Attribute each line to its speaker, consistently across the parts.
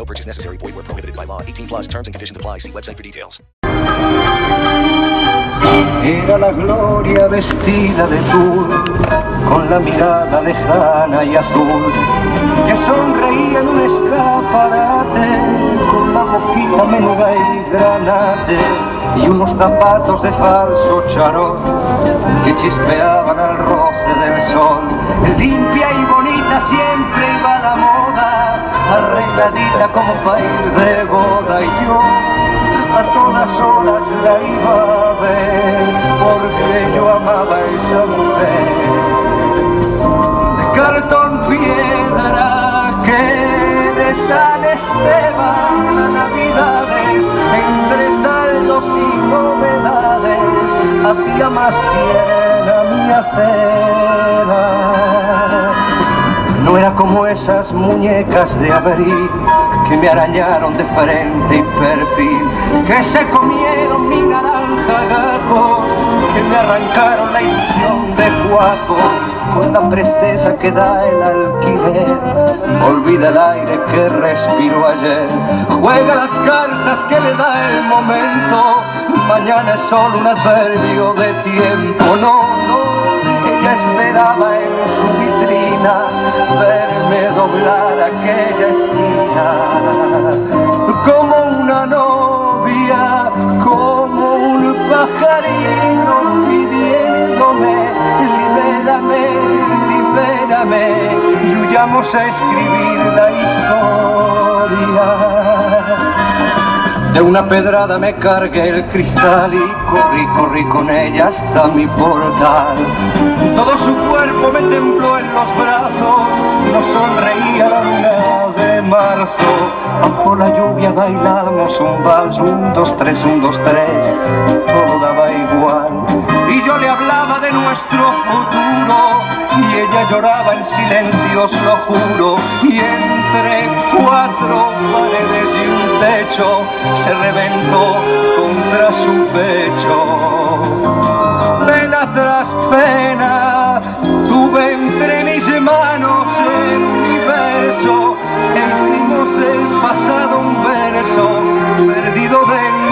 Speaker 1: No purchase necessary. Void where prohibited by law. 18 plus terms and conditions apply. See website for details.
Speaker 2: Era la gloria vestida de tul, con la mirada lejana y azul, que sonreía en un escaparate, con la boquita menuda y granate, y unos zapatos de falso charol, que chispeaban al roce del sol. Limpia y bonita siempre iba la moda, arregladita como ir de boda, y yo a todas horas la iba a ver, porque yo amaba a esa mujer. De cartón piedra que de San Esteban a Navidades, entre saldos y novedades, hacía más tierna mi acera. No era como esas muñecas de abril que me arañaron de frente y perfil, que se comieron mi naranja gajos, que me arrancaron la ilusión de cuajo, con la presteza que da el alquiler. Olvida el aire que respiró ayer, juega las cartas que le da el momento. Mañana es solo un adverbio de tiempo, no, esperaba en su vitrina verme doblar aquella esquina como una novia, como un pajarino pidiéndome, libérame, libérame y huyamos a escribir la historia. De una pedrada me cargué el cristal y corrí, corrí con ella hasta mi portal. Todo su cuerpo me tembló en los brazos, no sonreía la luna de marzo. Bajo la lluvia bailamos un vals, un, dos, tres, un, dos, tres, todo daba igual. Y yo le nuestro futuro y ella lloraba en silencios, lo juro. Y entre cuatro paredes y un techo se reventó contra su pecho. Pena tras pena tuve entre mis manos el universo e hicimos del pasado un verso perdido dentro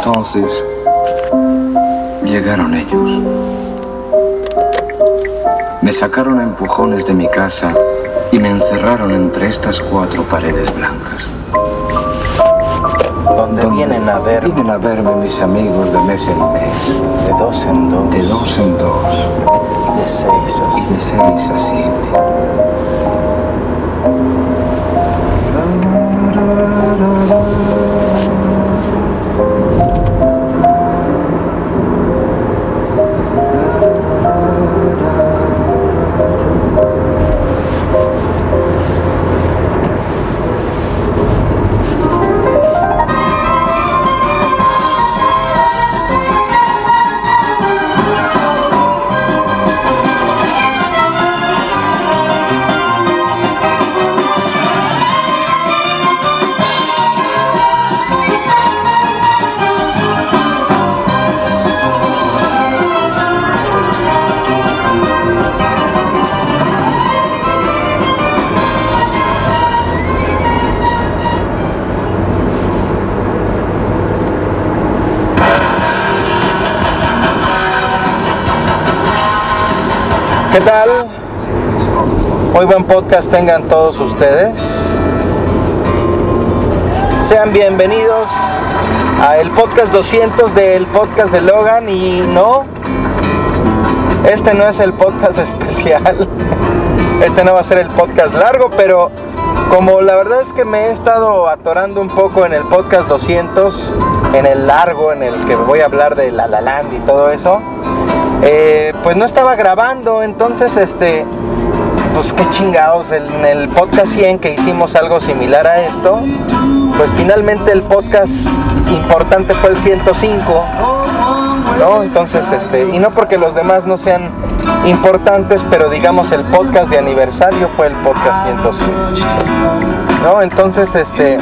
Speaker 2: entonces llegaron ellos. Me sacaron a empujones de mi casa y me encerraron entre estas cuatro paredes blancas.
Speaker 3: Donde vienen a ver
Speaker 2: Vienen a verme mis amigos de mes en mes,
Speaker 3: de dos en dos
Speaker 2: de dos en dos
Speaker 3: y de seis a
Speaker 2: y
Speaker 3: siete.
Speaker 2: de seis a siete.
Speaker 3: Muy buen podcast tengan todos ustedes. Sean bienvenidos a el podcast 200 del podcast de Logan y no, este no es el podcast especial. Este no va a ser el podcast largo, pero como la verdad es que me he estado atorando un poco en el podcast 200, en el largo, en el que voy a hablar de La La Land y todo eso, eh, pues no estaba grabando, entonces este, pues qué chingados, en el podcast 100 que hicimos algo similar a esto, pues finalmente el podcast importante fue el 105, ¿no? Entonces, este, y no porque los demás no sean importantes, pero digamos el podcast de aniversario fue el podcast 105, ¿no? Entonces, este,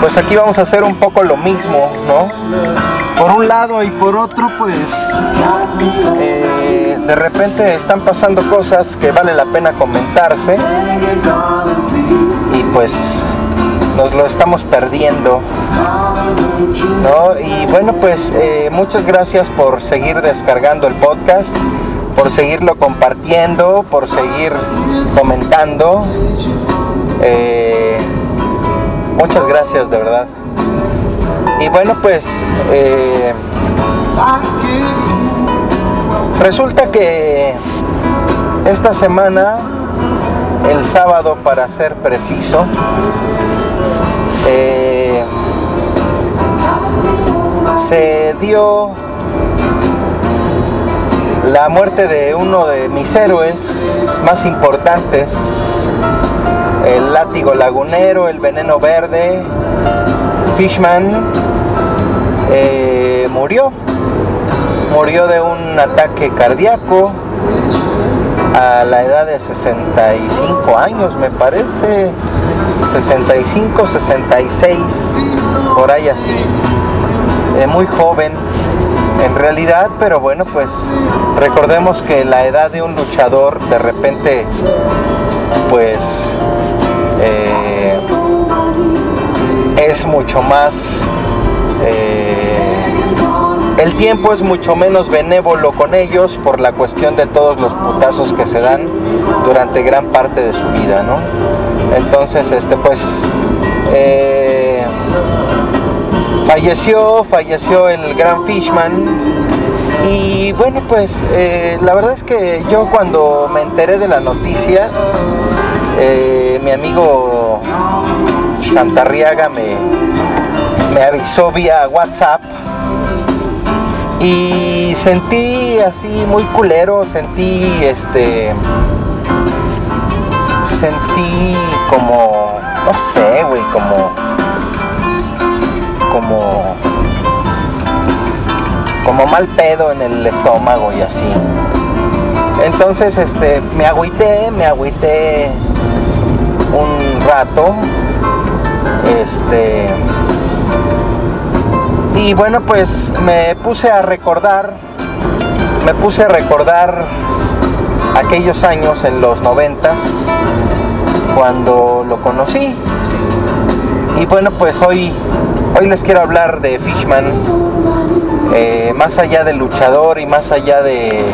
Speaker 3: pues aquí vamos a hacer un poco lo mismo, ¿no? Por un lado y por otro, pues eh, de repente están pasando cosas que vale la pena comentarse y pues nos lo estamos perdiendo, ¿no? Y bueno, pues eh, muchas gracias por seguir descargando el podcast, por seguirlo compartiendo, por seguir comentando. Eh, muchas gracias, de verdad. Y bueno, pues eh, resulta que esta semana, el sábado para ser preciso, eh, se dio la muerte de uno de mis héroes más importantes, el látigo lagunero, el veneno verde, Fishman, eh, murió. Murió de un ataque cardíaco a la edad de 65 años, me parece. 65, 66, por ahí así. Eh, muy joven en realidad, pero bueno, pues recordemos que la edad de un luchador de repente, pues es mucho más... eh, el tiempo es mucho menos benévolo con ellos por la cuestión de todos los putazos que se dan durante gran parte de su vida, ¿no? Entonces, este, pues, eh, falleció, falleció el gran Fishman. Y bueno, pues, eh, la verdad es que yo cuando me enteré de la noticia, mi amigo Santarriaga me, me avisó vía WhatsApp y sentí así muy culero, sentí este. Sentí como. No sé, güey, como. Como. Como mal pedo en el estómago y así. Entonces, este, me agüité, me agüité un rato. Este. Y bueno, pues me puse a recordar, me puse a recordar aquellos años en los noventas cuando lo conocí. Y bueno, pues hoy, hoy les quiero hablar de Fishman, eh, más allá del luchador y más allá de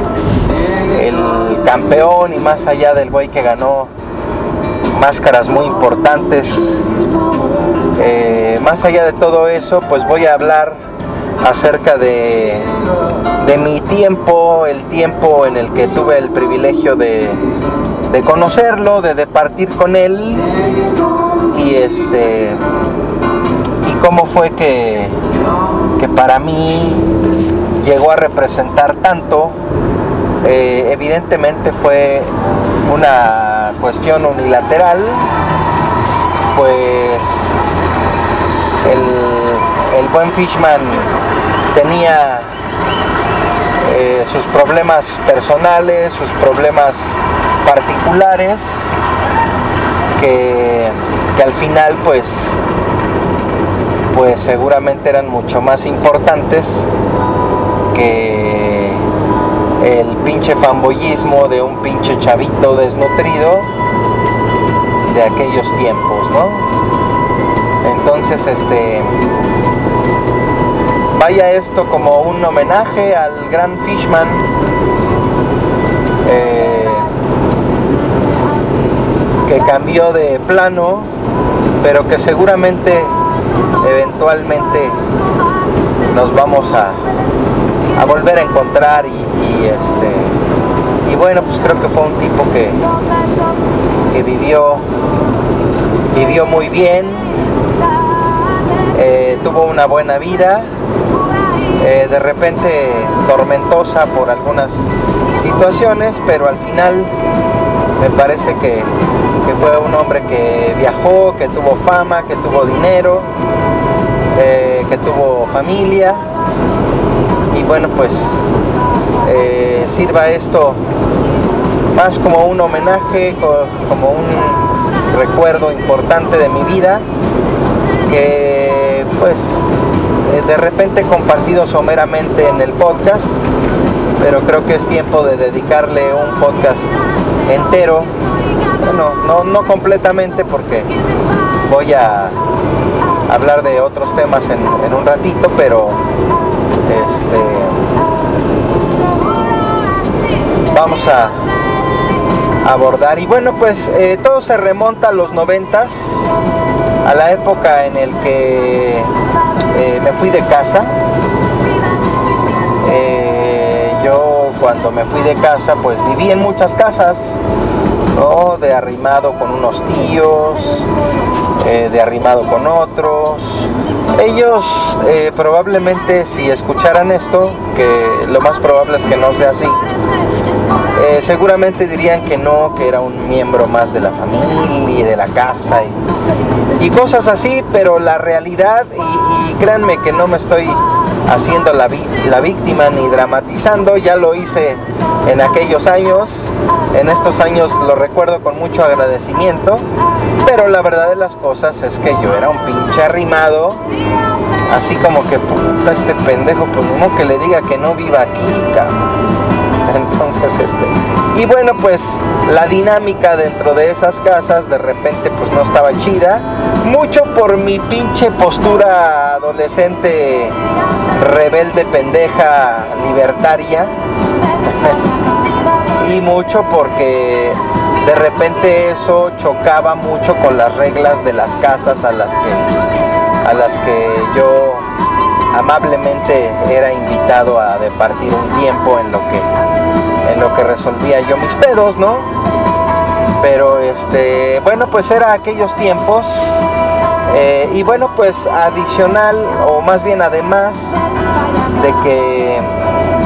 Speaker 3: el campeón y más allá del güey que ganó máscaras muy importantes. Eh, más allá de todo eso, pues voy a hablar acerca de, de mi tiempo, el tiempo en el que tuve el privilegio de, de conocerlo, de departir con él y este y cómo fue que, que para mí llegó a representar tanto. Eh, evidentemente fue una cuestión unilateral, pues el, el buen Fishman tenía eh, sus problemas personales, sus problemas particulares, que, que al final pues, pues seguramente eran mucho más importantes que el pinche fanboyismo de un pinche chavito desnutrido de aquellos tiempos, ¿no? Entonces, este, vaya esto como un homenaje al gran Fishman. Eh, que cambió de plano, pero que seguramente eventualmente nos vamos a, a volver a encontrar y este y bueno pues creo que fue un tipo que, que vivió vivió muy bien eh, tuvo una buena vida eh, de repente tormentosa por algunas situaciones pero al final me parece que, que fue un hombre que viajó que tuvo fama que tuvo dinero eh, que tuvo familia y bueno pues sirva esto más como un homenaje, como un recuerdo importante de mi vida que pues eh, de repente compartido someramente en el podcast, pero creo que es tiempo de dedicarle un podcast entero, bueno, no, no completamente porque voy a hablar de otros temas en, un ratito, pero este vamos a abordar y bueno pues eh, todo se remonta a los noventas a la época en el que eh, me fui de casa eh, yo cuando me fui de casa pues viví en muchas casas de arrimado con unos tíos de arrimado con otros. Ellos eh, probablemente si escucharan esto, que lo más probable es que no sea así, eh, seguramente dirían que no, que era un miembro más de la familia y de la casa y, cosas así, pero la realidad, y, créanme que no me estoy haciendo la, la víctima ni dramatizando, ya lo hice en aquellos años, en estos años lo recuerdo con mucho agradecimiento, pero la verdad de las cosas es que yo era un pinche arrimado, así como que puta este pendejo, pues como que le diga que no viva aquí. Entonces, este, y bueno, pues la dinámica dentro de esas casas de repente pues no estaba chida, mucho por mi pinche postura adolescente rebelde, pendeja, libertaria. y mucho porque de repente eso chocaba mucho con las reglas de las casas a las que a las que yo amablemente era invitado a departir un tiempo en lo que en lo que resolvía yo mis pedos, ¿no? Pero este, bueno, pues era aquellos tiempos eh, y bueno, pues adicional o más bien además de que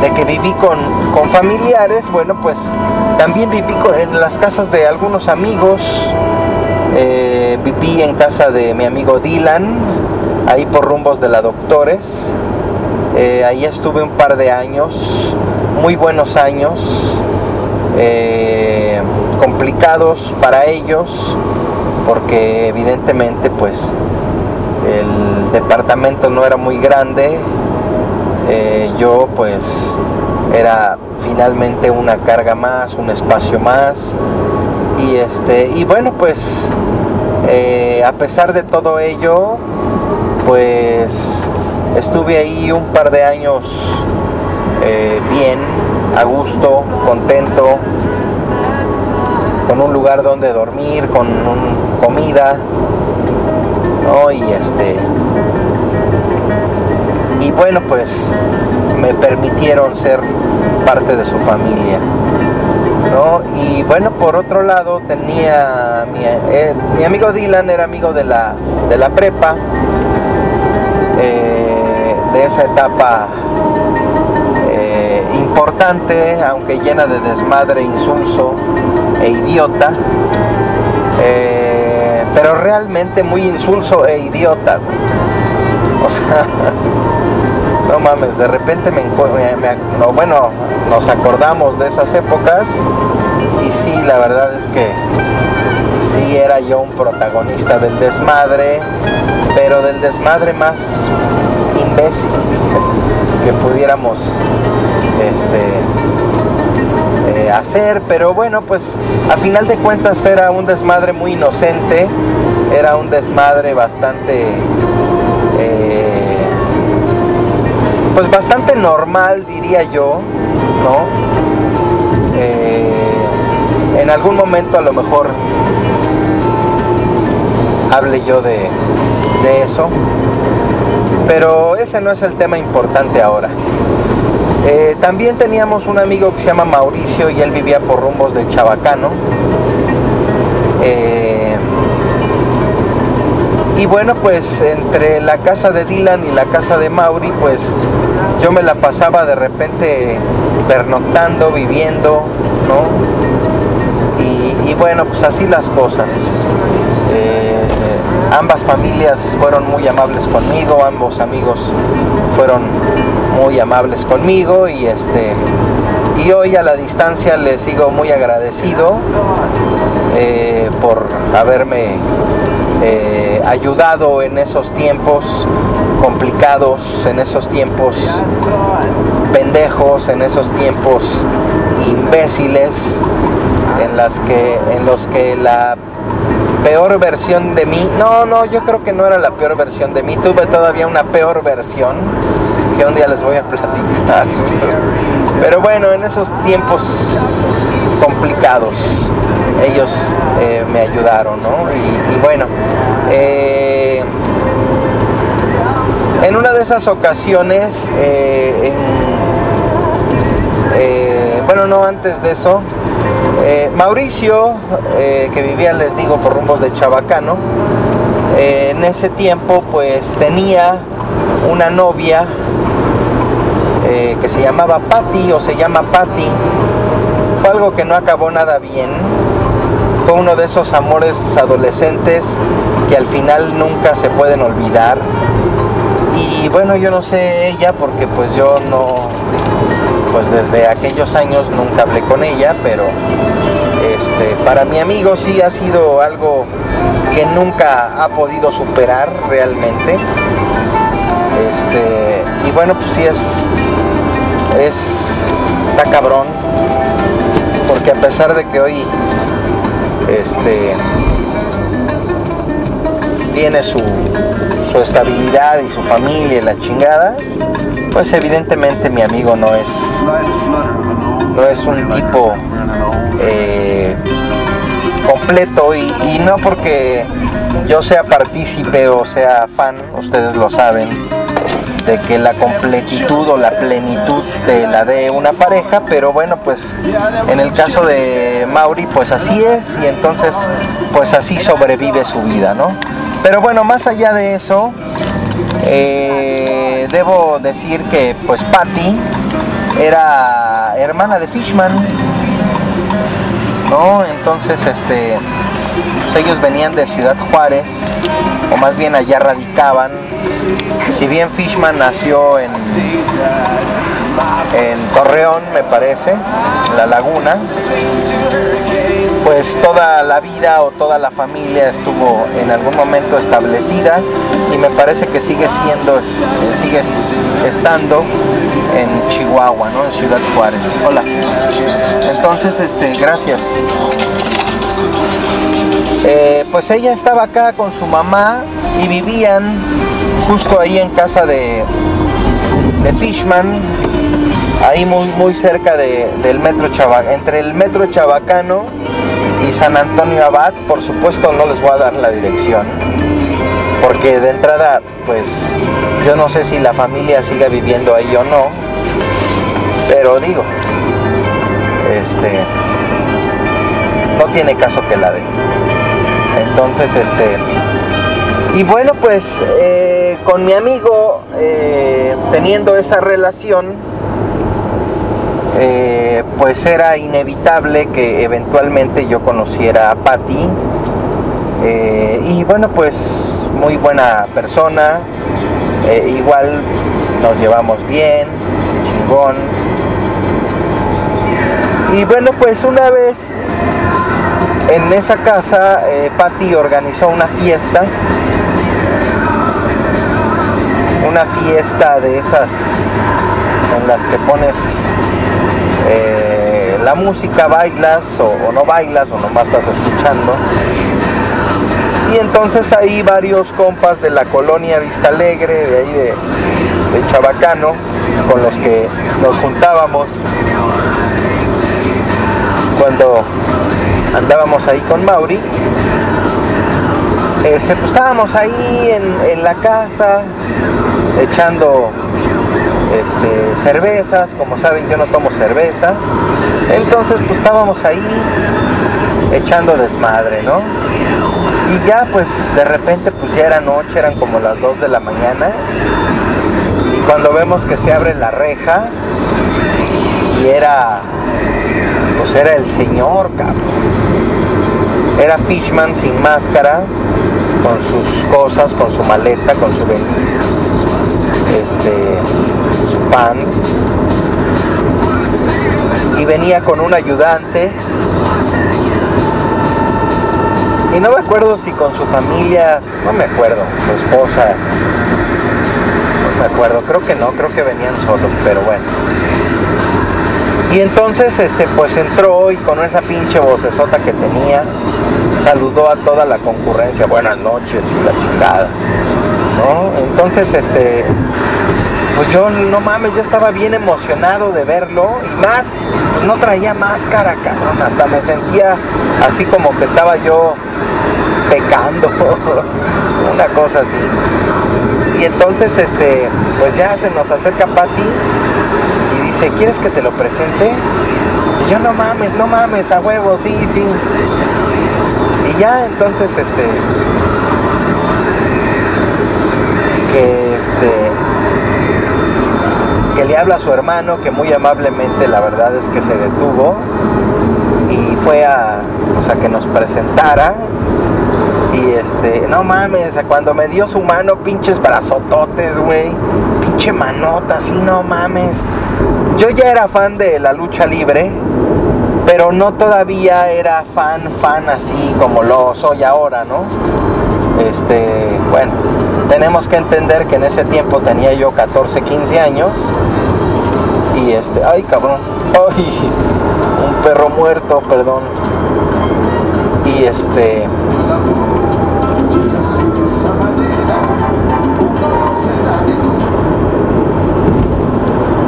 Speaker 3: de que viví con, familiares, bueno, pues también viví en las casas de algunos amigos. Eh, viví en casa de mi amigo Dylan, ahí por rumbos de la Doctores. Eh, ahí estuve un par de años, muy buenos años, complicados para ellos, porque evidentemente pues el departamento no era muy grande, eh, yo pues era finalmente una carga más, un espacio más. Y este, y bueno pues eh, a pesar de todo ello, pues estuve ahí un par de años eh, bien, a gusto, contento, con un lugar donde dormir, con comida, Y este, y bueno pues me permitieron ser parte de su familia. ¿no? Y bueno, por otro lado tenía mi, eh, amigo Dylan era amigo de la, de la prepa, eh, de esa etapa eh, importante, aunque llena de desmadre, insulso e idiota, pero realmente muy insulso e idiota. O sea, no mames, de repente me, me, bueno, nos acordamos de esas épocas y sí, la verdad es que sí era yo un protagonista del desmadre, pero del desmadre más imbécil que pudiéramos este, eh, hacer, pero bueno, pues a final de cuentas era un desmadre muy inocente, era un desmadre bastante pues bastante normal diría yo, ¿no? Eh, en algún momento a lo mejor hable yo de, de eso. Pero ese no es el tema importante ahora. Eh, también teníamos un amigo que se llama Mauricio y él vivía por rumbos de Chabacano. Eh, y bueno, pues entre la casa de Dylan y la casa de Mauri, pues yo me la pasaba de repente pernoctando, viviendo, ¿no? Y, bueno, pues así las cosas. Eh, ambas familias fueron muy amables conmigo, ambos amigos fueron muy amables conmigo y este y hoy a la distancia les sigo muy agradecido eh, por haberme eh, ayudado en esos tiempos complicados, en esos tiempos pendejos, en esos tiempos imbéciles, en las que en los que la peor versión de mí, no, no, yo creo que no era la peor versión de mí, tuve todavía una peor versión que un día les voy a platicar. Pero bueno, en esos tiempos complicados ellos eh, me ayudaron, ¿no? Y, bueno, eh, en una de esas ocasiones, eh, bueno, no antes de eso, Mauricio, que vivía, les digo, por rumbos de Chabacano, en ese tiempo pues tenía una novia que se llamaba Patty o se llama Patty. Fue algo que no acabó nada bien fue uno de esos amores adolescentes que al final nunca se pueden olvidar. Y bueno, yo no sé ella porque pues yo no, pues desde aquellos años nunca hablé con ella, pero este, para mi amigo sí ha sido algo que nunca ha podido superar realmente. Este, y bueno, pues sí es, es, está cabrón, porque a pesar de que hoy este, tiene su, estabilidad y su familia y la chingada, pues evidentemente mi amigo no es, no es un tipo eh, completo y, y no porque yo sea partícipe o sea fan, ustedes lo saben, de que la completitud o la plenitud de la de una pareja, pero bueno, pues en el caso de Mauri, pues así es y entonces pues así sobrevive su vida, ¿no? Pero bueno, más allá de eso, eh, debo decir que pues Patty era hermana de Fishman, ¿no? Entonces, este, pues ellos venían de Ciudad Juárez, o más bien allá radicaban, si bien Fishman nació en, en Torreón, me parece, La Laguna, pues toda la vida o toda la familia estuvo en algún momento establecida y me parece que sigue siendo, sigue estando en Chihuahua, ¿no? En Ciudad Juárez. Hola. Entonces, este, gracias. Eh, pues ella estaba acá con su mamá y vivían justo ahí en casa de, de Fishman, ahí muy, muy cerca del metro Chabacano, entre el metro Chabacano San Antonio Abad, por supuesto no les voy a dar la dirección, porque de entrada, pues yo no sé si la familia siga viviendo ahí o no, pero digo, este, no tiene caso que la dé. Entonces, este, y bueno, pues eh, con mi amigo, eh, teniendo esa relación, eh, pues era inevitable que eventualmente yo conociera a Patty. y bueno, pues muy buena persona, igual nos llevamos bien, chingón. Y bueno, pues una vez en esa casa, Patty organizó una fiesta una fiesta de esas en las que pones eh, la música, bailas o, no bailas o nomás estás escuchando. Y entonces ahí varios compas de la colonia Vista Alegre, de ahí de, Chabacano, con los que nos juntábamos cuando andábamos ahí con Mauri, este, pues estábamos ahí en la casa echando este, cervezas, como saben yo no tomo cerveza, entonces pues estábamos ahí echando desmadre, ¿no? Y ya pues de repente pues ya era noche, eran como las 2 de la mañana, y cuando vemos que se abre la reja, y era, pues era el señor, cabrón. Era Fishman sin máscara, con sus cosas, con su maleta, con su beliz, este, pants. Y venía con un ayudante. Y no me acuerdo si con su familia, no me acuerdo, su esposa, no me acuerdo, creo que no, creo que venían solos, pero bueno. Y entonces, este, pues entró y con esa pinche vocesota que tenía, saludó a toda la concurrencia, buenas noches y la chingada. Entonces, este, pues yo no mames, yo estaba bien emocionado de verlo y más, pues no traía máscara, cabrón, hasta me sentía así como que estaba yo pecando, una cosa así. Y entonces, este, pues ya se nos acerca Patti y dice, ¿quieres que te lo presente? Y yo no mames, no mames, a huevo, sí, sí. Y ya entonces este que este que le habla a su hermano que muy amablemente la verdad es que se detuvo y fue a, pues, a que nos presentara y este, no mames, cuando me dio su mano, pinches brazototes, güey. Pinche manota, así, no mames. Yo ya era fan de la lucha libre, pero no todavía era fan, fan así como lo soy ahora, ¿no? Este, bueno, tenemos que entender que en ese tiempo tenía yo 14, 15 años. Y este, ay cabrón, ay, un perro muerto, perdón. Y este,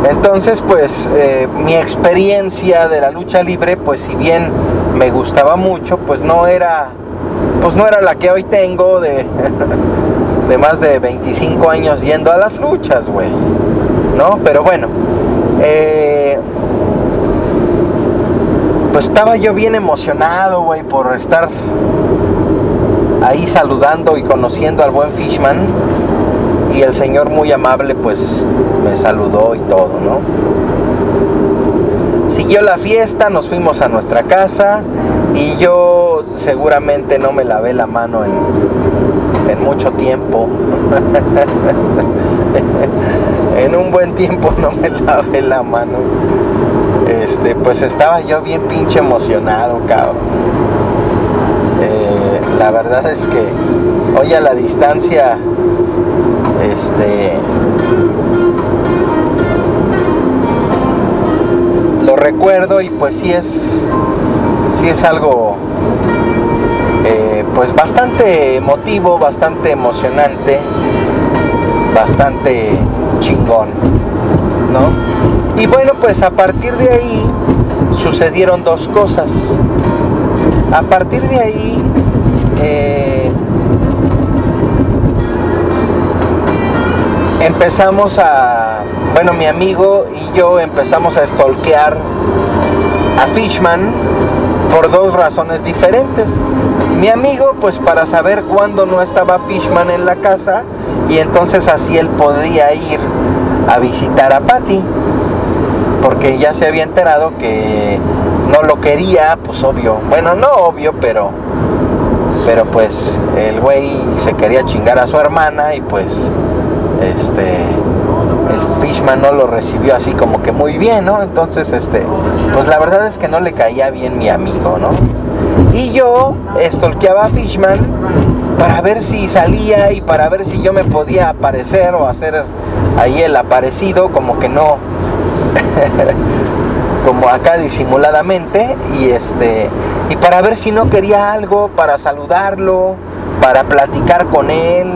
Speaker 3: entonces, pues eh, mi experiencia de la lucha libre, pues si bien me gustaba mucho, pues no era, pues no era la que hoy tengo de, de más de 25 años yendo a las luchas, güey. ¿No? Pero bueno, eh, pues estaba yo bien emocionado, güey, por estar ahí saludando y conociendo al buen Fishman. Y el señor muy amable pues me saludó y todo, ¿no? Siguió la fiesta, nos fuimos a nuestra casa y yo seguramente no me lavé la mano en, en mucho tiempo. en un buen tiempo no me lavé la mano. Este, pues estaba yo bien pinche emocionado, cabrón. Eh, la verdad es que hoy a la distancia, este, lo recuerdo y pues sí es, sí es algo, pues bastante emotivo, bastante emocionante, bastante chingón, ¿no? Y bueno, pues a partir de ahí sucedieron dos cosas. A partir de ahí, eh, empezamos a, bueno, mi amigo y yo empezamos a stalkear a Fishman por dos razones diferentes. Mi amigo, pues para saber cuándo no estaba Fishman en la casa y entonces así él podría ir a visitar a Patty, porque ya se había enterado que no lo quería, pues obvio. Bueno, no obvio, pero pero pues el güey se quería chingar a su hermana y pues este el Fishman no lo recibió así como que muy bien, ¿no? Entonces, este, pues la verdad es que no le caía bien mi amigo, ¿no? Y yo estolqueaba a Fishman para ver si salía y para ver si yo me podía aparecer o hacer ahí el aparecido, como que no, como acá disimuladamente, y este, y para ver si no quería algo, para saludarlo, para platicar con él.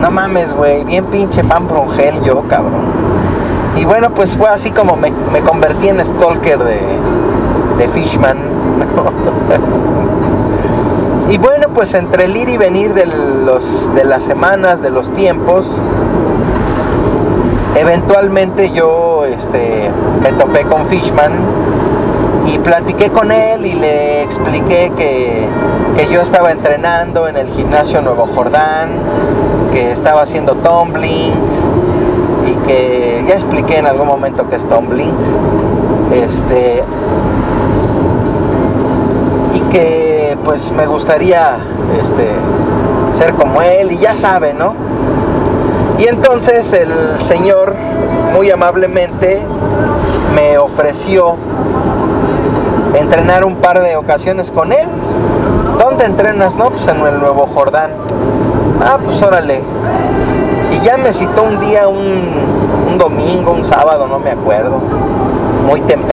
Speaker 3: No mames, güey, bien pinche fan brongel yo, cabrón. Y bueno, pues fue así como me, me convertí en stalker de, de Fishman. y bueno, pues entre el ir y venir de, los, de las semanas, de los tiempos, eventualmente yo este, me topé con Fishman y platiqué con él y le expliqué que, que yo estaba entrenando en el gimnasio Nuevo Jordán, que estaba haciendo tumbling y que ya expliqué en algún momento que es tumbling. Este, y que pues me gustaría este, ser como él y ya sabe, ¿no? Y entonces el Señor muy amablemente me ofreció entrenar un par de ocasiones con él. ¿Dónde entrenas? No, pues en el Nuevo Jordán. Ah, pues órale. Y ya me citó un día, un, un domingo, un sábado, no me acuerdo. Muy temprano.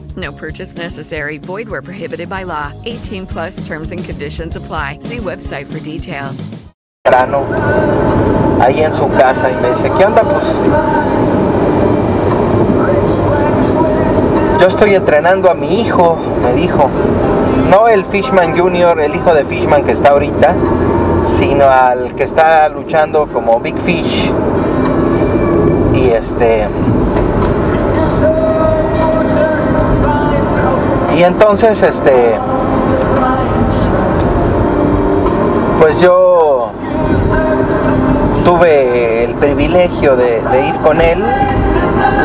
Speaker 4: No purchase necessary. Void where prohibited by law. 18 plus terms and conditions apply. See website for details.
Speaker 3: ahí en su casa y me dice, ¿qué onda? Pues yo estoy entrenando a mi hijo, me dijo. No el Fishman Junior, el hijo de Fishman que está ahorita, sino al que está luchando como Big Fish. Y este... Y entonces, este... Pues yo tuve el privilegio de, ir con él.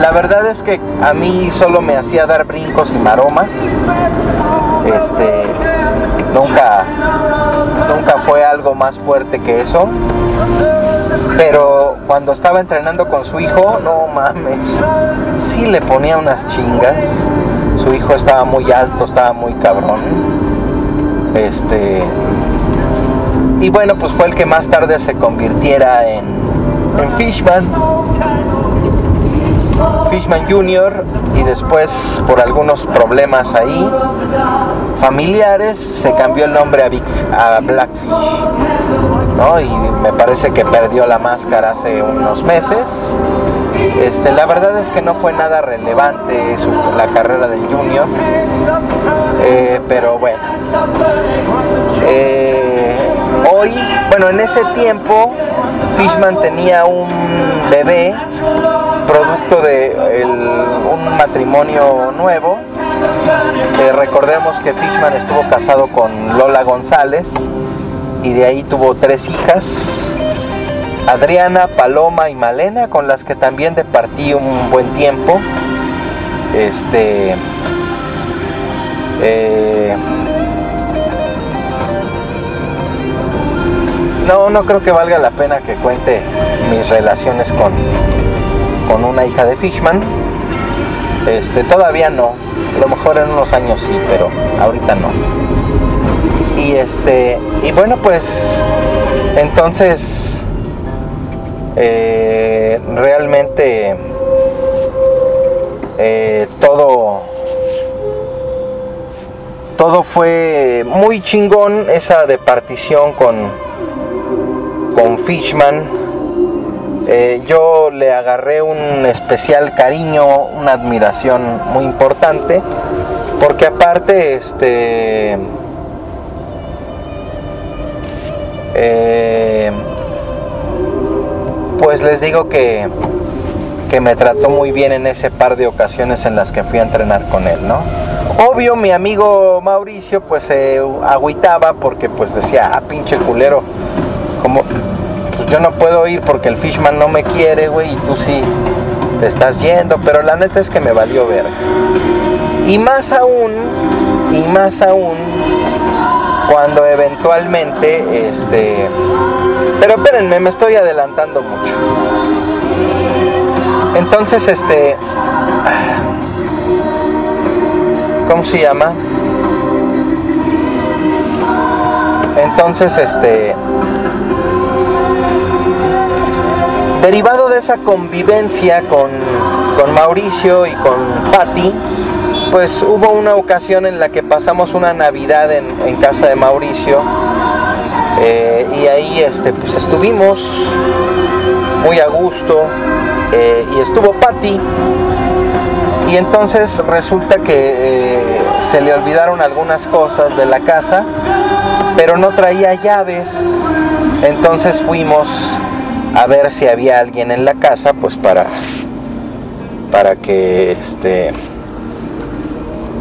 Speaker 3: La verdad es que a mí solo me hacía dar brincos y maromas. Este, nunca, nunca fue algo más fuerte que eso. Pero cuando estaba entrenando con su hijo, no mames, sí le ponía unas chingas. Su hijo estaba muy alto, estaba muy cabrón. Este, y bueno, pues fue el que más tarde se convirtiera en, Fishman. Fishman Jr. y después por algunos problemas ahí familiares se cambió el nombre a, Big, a Blackfish. Y me parece que perdió la máscara hace unos meses. Este, la verdad es que no fue nada relevante la carrera del Junior. Eh, pero bueno. Eh, hoy, bueno, en ese tiempo Fishman tenía un bebé producto de un matrimonio nuevo. Eh, recordemos que Fishman estuvo casado con Lola González y de ahí tuvo tres hijas, Adriana, Paloma y Malena, con las que también departí un buen tiempo. Este. Eh, no, no creo que valga la pena que cuente mis relaciones con, con una hija de Fishman. Este, todavía no. A lo mejor en unos años sí, pero ahorita no. Y este, y bueno, pues entonces eh, realmente eh, todo todo fue muy chingón esa de partición con con Fishman. Eh, yo le agarré un especial cariño una admiración muy importante porque aparte este eh, pues les digo que, que me trató muy bien en ese par de ocasiones en las que fui a entrenar con él, ¿no? Obvio, mi amigo Mauricio pues se agüitaba porque pues decía, ah, pinche culero, como pues yo no puedo ir porque el Fishman no me quiere, güey, y tú sí. te estás yendo, pero la neta es que me valió ver. Y más aún, y más aún, cuando eventualmente, este, pero espérenme, me estoy adelantando mucho. Entonces, este, ¿cómo se llama? Entonces, este, derivado de esa convivencia con, con Mauricio y con Patti, pues hubo una ocasión en la que pasamos una Navidad en, casa de Mauricio eh, y ahí este, pues estuvimos muy a gusto eh, y estuvo Patti. Y entonces resulta que eh, se le olvidaron algunas cosas de la casa pero no traía llaves. Entonces fuimos a ver si había alguien en la casa pues para para que este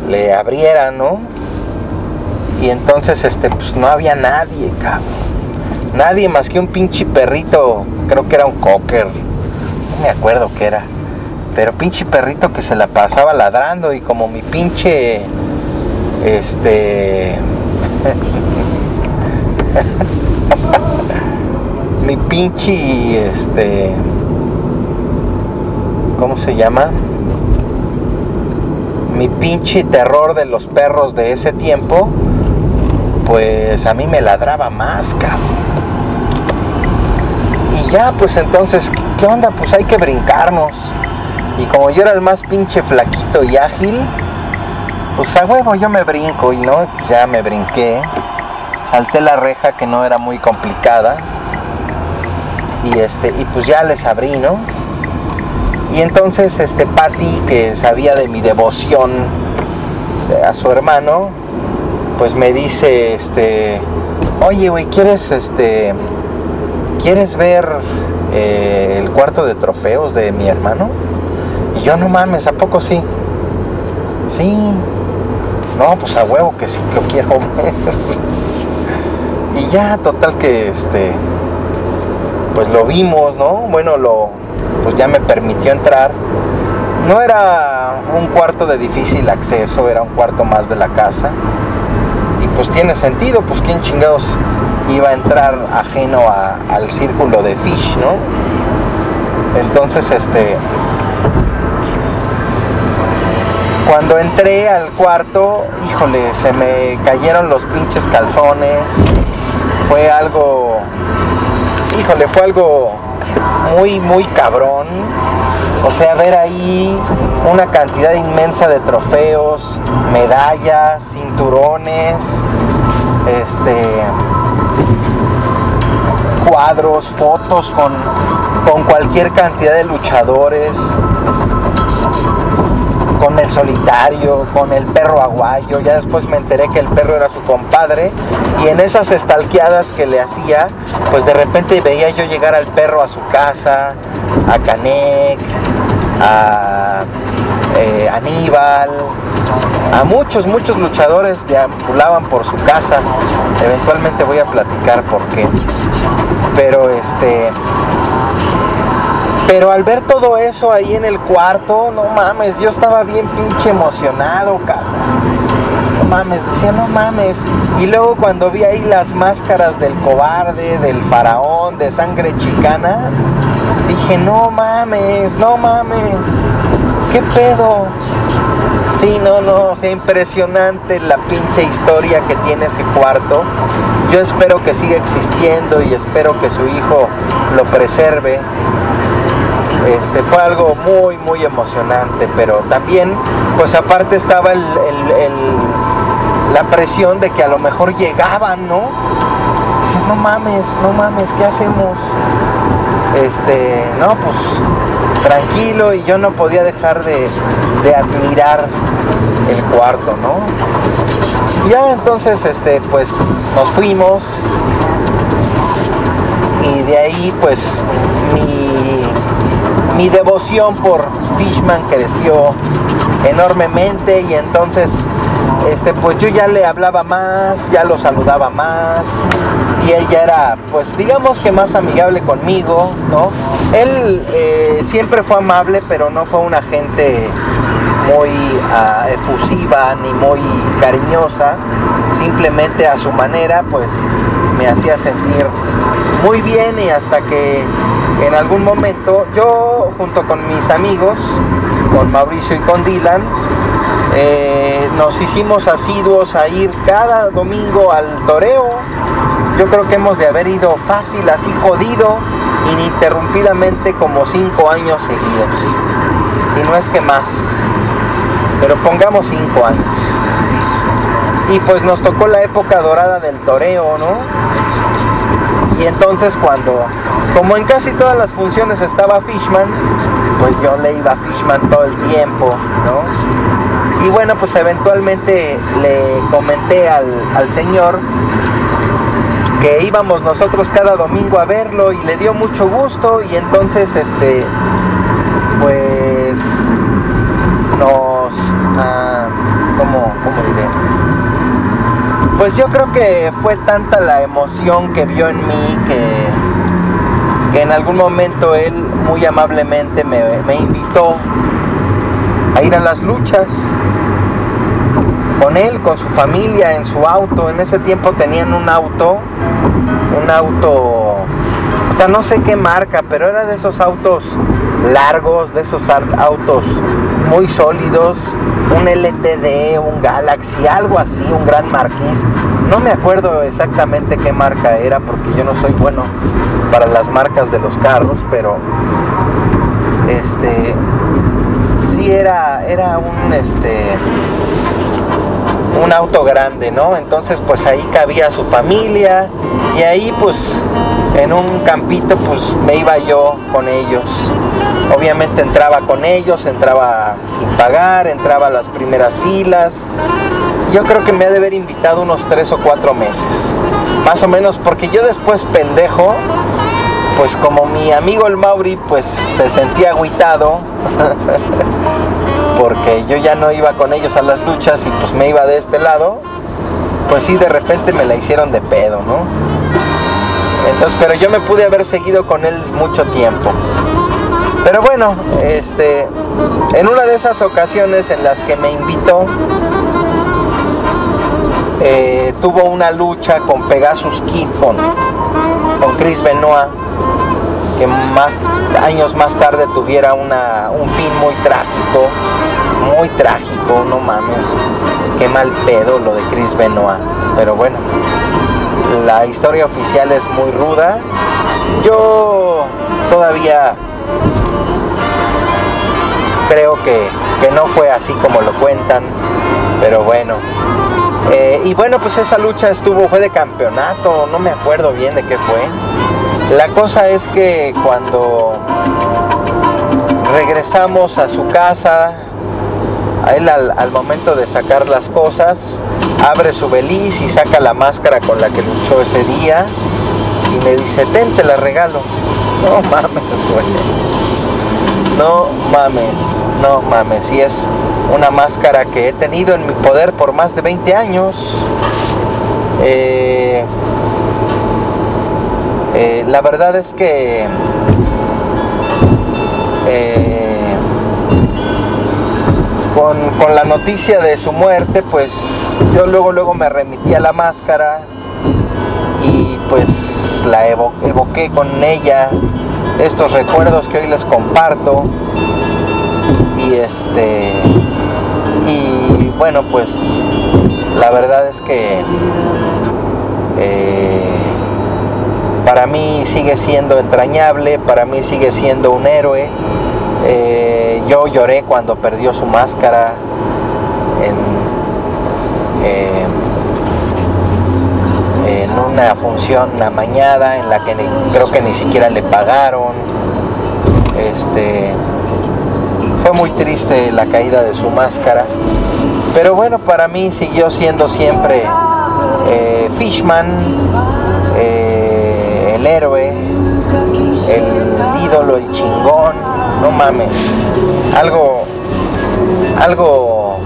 Speaker 3: le abriera, ¿no? Y entonces este pues no había nadie, cabrón. Nadie más que un pinche perrito, creo que era un cocker. No me acuerdo qué era. Pero pinche perrito que se la pasaba ladrando y como mi pinche este mi pinche este ¿cómo se llama? Mi pinche terror de los perros de ese tiempo, pues a mí me ladraba más, cabrón. Y ya, pues entonces, ¿qué onda? Pues hay que brincarnos. Y como yo era el más pinche flaquito y ágil, pues a huevo yo me brinco y no, pues ya me brinqué. Salté la reja que no era muy complicada. Y este, y pues ya les abrí, ¿no? Y entonces este Patty, que sabía de mi devoción a su hermano, pues me dice, este, oye, güey, ¿quieres, este, quieres ver eh, el cuarto de trofeos de mi hermano? Y yo, no mames, ¿a poco sí? Sí. No, pues a huevo que sí lo quiero ver. y ya, total que, este, pues lo vimos, ¿no? Bueno, lo, pues ya me permitió entrar. No era un cuarto de difícil acceso, era un cuarto más de la casa. Y pues tiene sentido, pues quién chingados iba a entrar ajeno al círculo de Fish, ¿no? Entonces, este, cuando entré al cuarto, híjole, se me cayeron los pinches calzones. Fue algo, híjole, fue algo muy, muy cabrón. O sea, ver ahí una cantidad inmensa de trofeos, medallas, cinturones, este, cuadros, fotos con, con cualquier cantidad de luchadores, con el solitario, con el perro aguayo. Ya después me enteré que el perro era su compadre. Y en esas estalqueadas que le hacía, pues de repente veía yo llegar al perro a su casa, a Canek, a eh, Aníbal, a muchos, muchos luchadores deambulaban por su casa. Eventualmente voy a platicar por qué. Pero este pero al ver todo eso ahí en el cuarto, no mames, yo estaba bien pinche emocionado, cabrón. No mames, decía, no mames. Y luego cuando vi ahí las máscaras del cobarde, del faraón, de sangre chicana, dije, no mames, no mames. ¿Qué pedo? Sí, no, no, o sea, impresionante la pinche historia que tiene ese cuarto. Yo espero que siga existiendo y espero que su hijo lo preserve este, fue algo muy, muy emocionante, pero también, pues aparte estaba el, la presión de que a lo mejor llegaban, ¿no? Dices, no mames, no mames, ¿qué hacemos? Este, no, pues tranquilo y yo no podía dejar de, de admirar el cuarto, ¿no? Ya entonces, este, pues nos fuimos y de ahí, pues mi mi devoción por Fishman creció enormemente y entonces este pues yo ya le hablaba más, ya lo saludaba más y él ya era, pues digamos que más amigable conmigo, ¿no? Él eh, siempre fue amable, pero no fue una gente muy uh, efusiva ni muy cariñosa, simplemente a su manera, pues me hacía sentir muy bien y hasta que en algún momento yo junto con mis amigos, con Mauricio y con Dylan, eh, nos hicimos asiduos a ir cada domingo al toreo. Yo creo que hemos de haber ido fácil, así jodido, ininterrumpidamente como cinco años seguidos. Si no es que más. Pero pongamos cinco años. Y pues nos tocó la época dorada del toreo, ¿no? Y entonces cuando, como en casi todas las funciones estaba Fishman, pues yo le iba a Fishman todo el tiempo, ¿no? Y bueno, pues eventualmente le comenté al, al señor que íbamos nosotros cada domingo a verlo y le dio mucho gusto y entonces este pues nos ah, ¿cómo, cómo diré? Pues yo creo que fue tanta la emoción que vio en mí que, que en algún momento él muy amablemente me, me invitó a ir a las luchas con él, con su familia, en su auto. En ese tiempo tenían un auto, un auto, no sé qué marca, pero era de esos autos largos, de esos autos muy sólidos, un LTD, un Galaxy, algo así, un gran marquís. No me acuerdo exactamente qué marca era porque yo no soy bueno para las marcas de los carros, pero este sí era era un este un auto grande, ¿no? Entonces pues ahí cabía su familia y ahí pues en un campito pues me iba yo con ellos. Obviamente entraba con ellos, entraba sin pagar, entraba a las primeras filas. Yo creo que me ha de haber invitado unos tres o cuatro meses. Más o menos porque yo después pendejo, pues como mi amigo el Mauri pues se sentía agüitado. porque yo ya no iba con ellos a las luchas y pues me iba de este lado, pues sí, de repente me la hicieron de pedo, ¿no? Entonces, pero yo me pude haber seguido con él mucho tiempo. Pero bueno, este, en una de esas ocasiones en las que me invitó, eh, tuvo una lucha con Pegasus Kid, con, con Chris Benoit, que más años más tarde tuviera una, un fin muy trágico, muy trágico, no mames, qué mal pedo lo de Chris Benoit, pero bueno, la historia oficial es muy ruda, yo todavía creo que, que no fue así como lo cuentan, pero bueno, eh, y bueno, pues esa lucha estuvo, fue de campeonato, no me acuerdo bien de qué fue. La cosa es que cuando regresamos a su casa, a él al, momento de sacar las cosas, abre su beliz y saca la máscara con la que luchó ese día y me dice, ten, te la regalo. No mames, güey. No mames, no mames. Y es una máscara que he tenido en mi poder por más de 20 años. Eh, eh, la verdad es que eh, con, la noticia de su muerte, pues yo luego luego me remití a la máscara y pues la evoqué con ella estos recuerdos que hoy les comparto y este y bueno pues la verdad es que eh, para mí sigue siendo entrañable, para mí sigue siendo un héroe. Eh, yo lloré cuando perdió su máscara eh, en, una función amañada en la que creo que ni siquiera le pagaron. Este, fue muy triste la caída de su máscara, pero bueno, para mí siguió siendo siempre eh, Fishman el héroe, el ídolo, el chingón, no mames. Algo, algo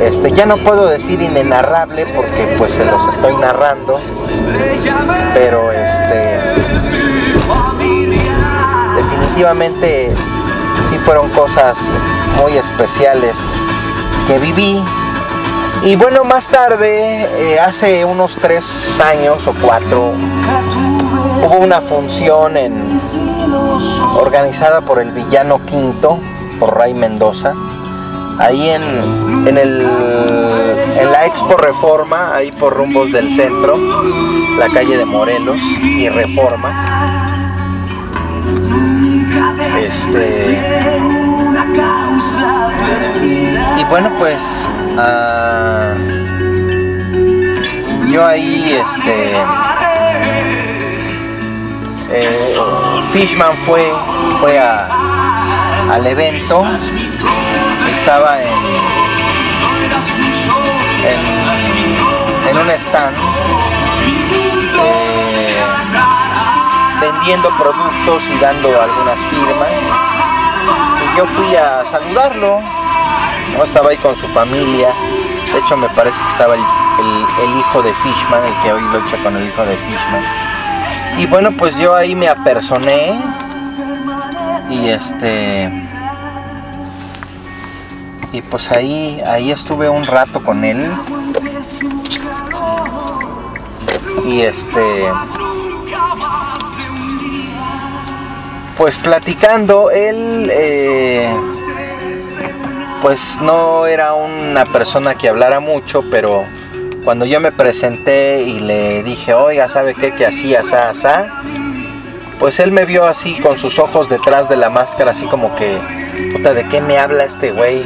Speaker 3: Este, ya no puedo decir inenarrable porque pues se los estoy narrando, pero este definitivamente sí fueron cosas muy especiales que viví. Y bueno, más tarde, eh, hace unos tres años o cuatro, hubo una función en, organizada por el Villano Quinto, por Ray Mendoza, ahí en, en, el, en la Expo Reforma, ahí por rumbos del centro, la calle de Morelos y Reforma. Este, y bueno, pues ah, yo ahí, este, eh, Fishman fue, fue a, al evento, estaba en, en, un stand eh, vendiendo productos y dando algunas firmas. Y yo fui a saludarlo, ¿no? estaba ahí con su familia. De hecho me parece que estaba el, el- el hijo de Fishman, el que hoy lucha con el hijo de Fishman. Y bueno, pues yo ahí me apersoné y este y pues ahí ahí estuve un rato con él. Y este pues platicando él eh, pues no era una persona que hablara mucho pero cuando yo me presenté y le dije oiga sabe qué que hacía asá asá pues él me vio así con sus ojos detrás de la máscara así como que puta de qué me habla este güey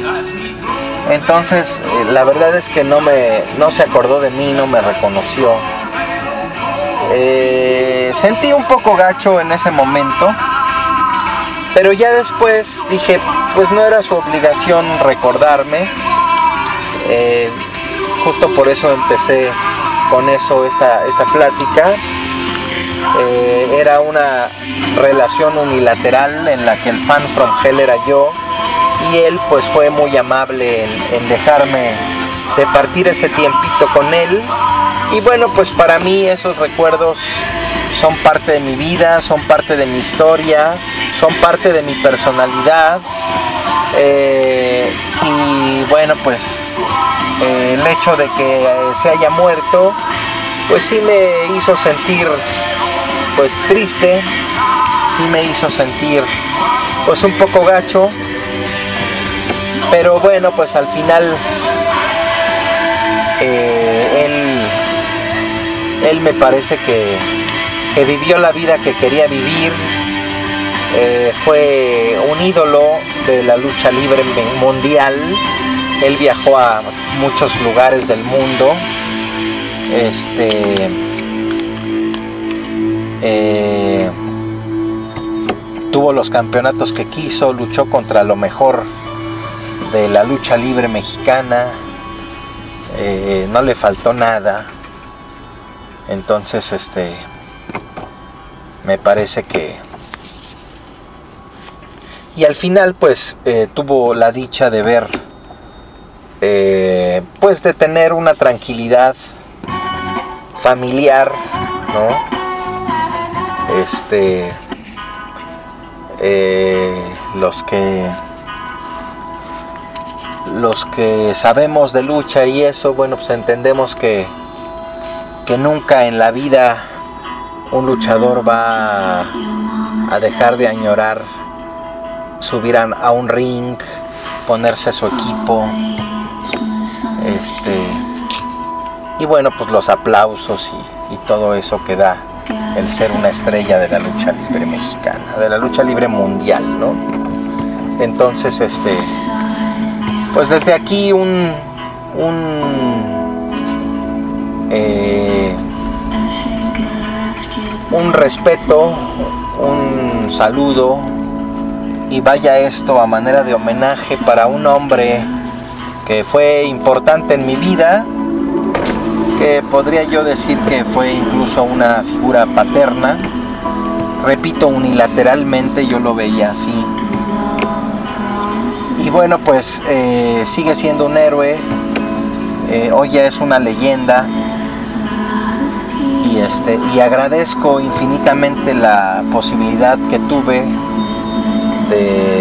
Speaker 3: entonces eh, la verdad es que no me no se acordó de mí no me reconoció. Eh, sentí un poco gacho en ese momento pero ya después dije pues no era su obligación recordarme Eh, justo por eso empecé con eso esta, esta plática. Eh, era una relación unilateral en la que el fan from hell era yo y él pues fue muy amable en, dejarme de partir ese tiempito con él. Y bueno pues para mí esos recuerdos son parte de mi vida, son parte de mi historia, son parte de mi personalidad. Eh, bueno pues eh, el hecho de que eh, se haya muerto pues sí me hizo sentir pues triste, sí me hizo sentir pues un poco gacho, pero bueno pues al final eh, él, él me parece que, que vivió la vida que quería vivir, fue un ídolo de la lucha libre mundial, él viajó a muchos lugares del mundo, este eh, tuvo los campeonatos que quiso, luchó contra lo mejor de la lucha libre mexicana, eh, no le faltó nada. Entonces, este, me parece que... Y al final, pues, eh, tuvo la dicha de ver, eh, pues, de tener una tranquilidad familiar, ¿no? este eh, los que los que sabemos de lucha y eso bueno pues entendemos que que nunca en la vida un luchador va a dejar de añorar subir a, a un ring ponerse su equipo este y bueno pues los aplausos y, y todo eso que da el ser una estrella de la lucha libre mexicana, de la lucha libre mundial, ¿no? Entonces, este, pues desde aquí un, un, eh, un respeto, un saludo y vaya esto a manera de homenaje para un hombre que fue importante en mi vida, que podría yo decir que fue incluso una figura paterna. Repito, unilateralmente yo lo veía así. Y bueno, pues eh, sigue siendo un héroe, Eh, hoy ya es una leyenda y, este, y agradezco infinitamente la posibilidad que tuve de,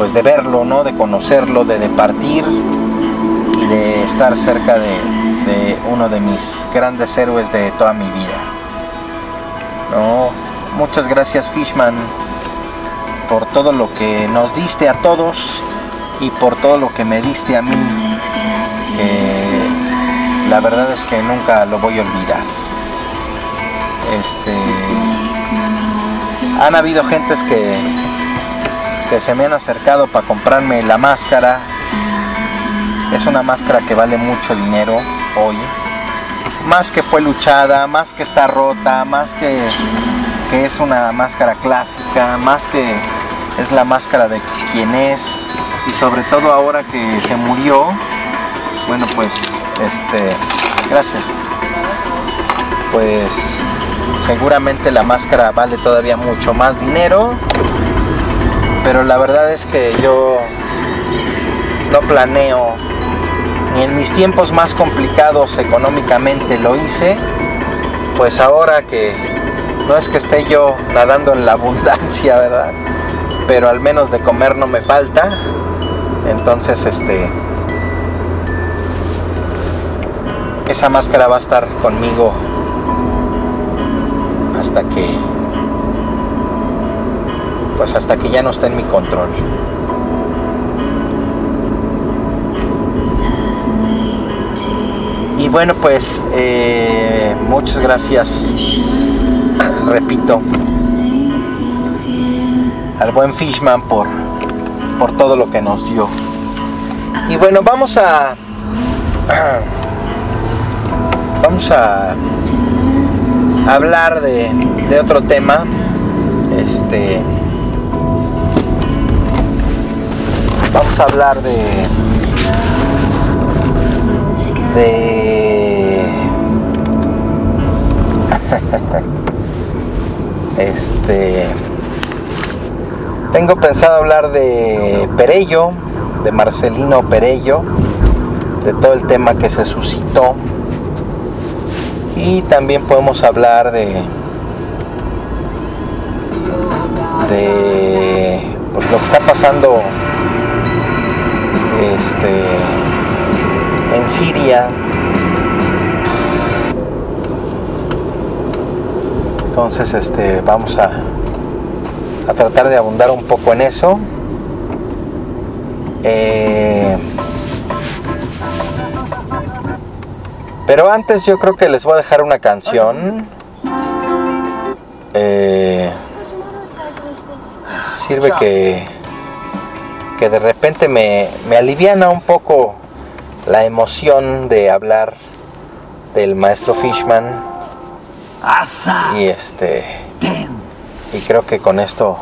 Speaker 3: pues de verlo, ¿no? de conocerlo, de departir y de estar cerca de, de uno de mis grandes héroes de toda mi vida. ¿no? Muchas gracias Fishman por todo lo que nos diste a todos y por todo lo que me diste a mí, que la verdad es que nunca lo voy a olvidar. Este, han habido gentes que, se me han acercado para comprarme la máscara. Es una máscara que vale mucho dinero hoy. Más que fue luchada, más que está rota, más que, que es una máscara clásica, más que es la máscara de quien es y sobre todo ahora que se murió, bueno pues este, gracias. Pues seguramente la máscara vale todavía mucho más dinero, pero la verdad es que yo no planeo ni en mis tiempos más complicados económicamente lo hice, pues ahora que no es que esté yo nadando en la abundancia, ¿verdad? Pero al menos de comer no me falta. Entonces, este esa máscara va a estar conmigo hasta que pues hasta que ya no esté en mi control. Y bueno, pues eh, muchas gracias, repito, al buen Fishman por, por todo lo que nos dio. Y bueno, vamos a... Vamos a hablar de, de otro tema. Este... Vamos a hablar de... De... este... Tengo pensado hablar de Perello, de Marcelino Perello, de todo el tema que se suscitó. Y también podemos hablar de de pues lo que está pasando este en Siria. Entonces este vamos a a tratar de abundar un poco en eso. Eh, pero antes yo creo que les voy a dejar una canción. Eh, sirve que, que de repente me, me aliviana un poco la emoción de hablar del maestro Fishman. Y este. Y creo que con esto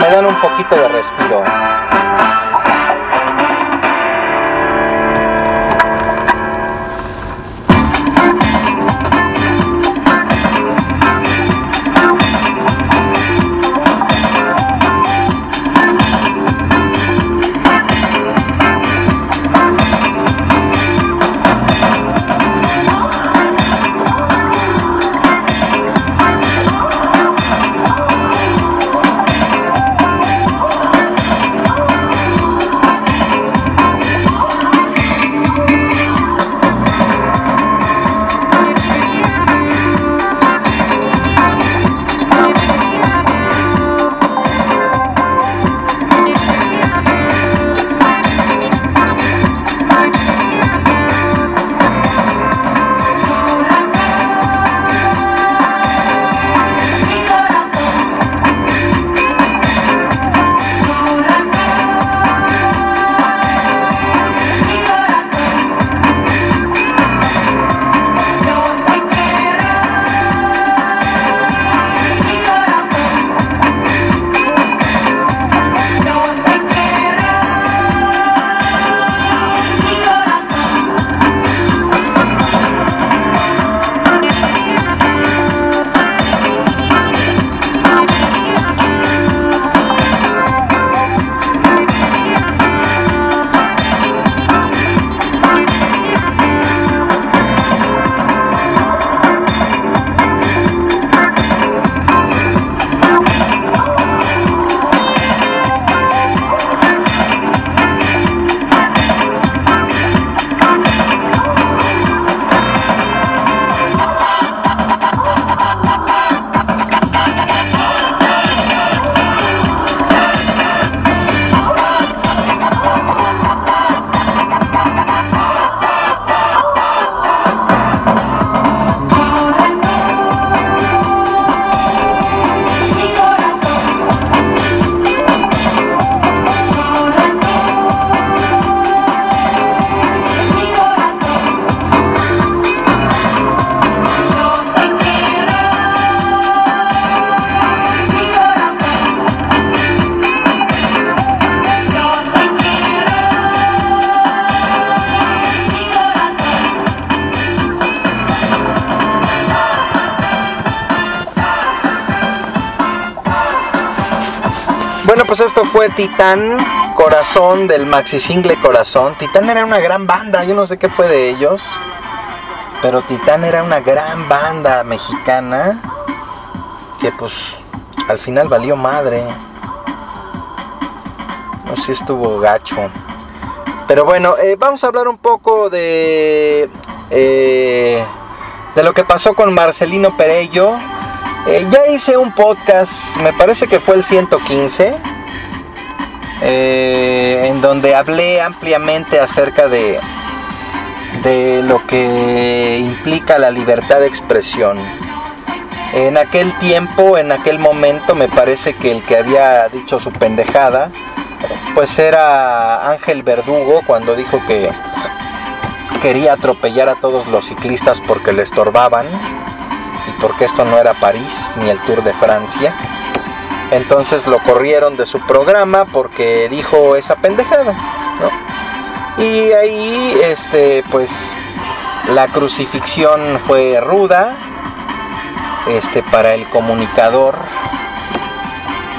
Speaker 3: me dan un poquito de respiro. Pues esto fue Titán Corazón del Maxi Single Corazón. Titán era una gran banda, yo no sé qué fue de ellos. Pero Titán era una gran banda mexicana que pues al final valió madre. No sé si estuvo gacho. Pero bueno, eh, vamos a hablar un poco de, eh, de lo que pasó con Marcelino Perello. Eh, ya hice un podcast, me parece que fue el 115, en donde hablé ampliamente acerca de, de lo que implica la libertad de expresión. En aquel tiempo, en aquel momento, me parece que el que había dicho su pendejada, pues era Ángel Verdugo cuando dijo que quería atropellar a todos los ciclistas porque le estorbaban y porque esto no era París ni el Tour de Francia. Entonces lo corrieron de su programa porque dijo esa pendejada, Y ahí, este, pues, la crucifixión fue ruda, este, para el comunicador.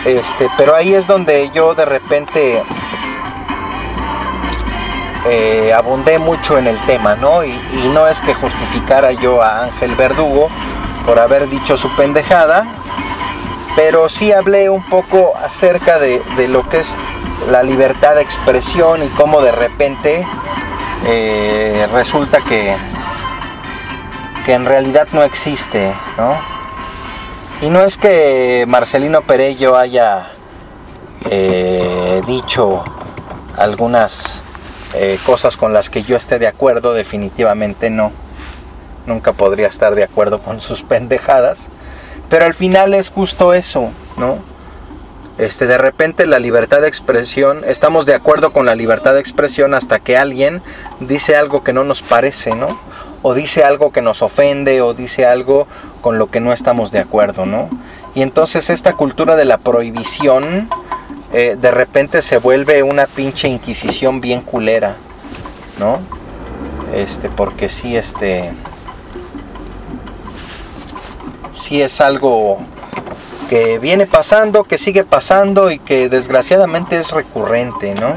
Speaker 3: Este, pero ahí es donde yo de repente eh, abundé mucho en el tema, ¿no? Y, no es que justificara yo a Ángel Verdugo por haber dicho su pendejada, pero sí hablé un poco acerca de, lo que es la libertad de expresión y cómo de repente eh, resulta que, que en realidad no existe, ¿no? Y no es que Marcelino Perello haya eh, dicho algunas eh, cosas con las que yo esté de acuerdo, definitivamente no. Nunca podría estar de acuerdo con sus pendejadas. Pero al final es justo eso, ¿no? Este, de repente la libertad de expresión, estamos de acuerdo con la libertad de expresión hasta que alguien dice algo que no nos parece, ¿no? O dice algo que nos ofende, o dice algo con lo que no estamos de acuerdo, ¿no? Y entonces esta cultura de la prohibición eh, de repente se vuelve una pinche inquisición bien culera, ¿no? Este, porque sí, este, sí es algo que viene pasando, que sigue pasando y que desgraciadamente es recurrente, ¿no?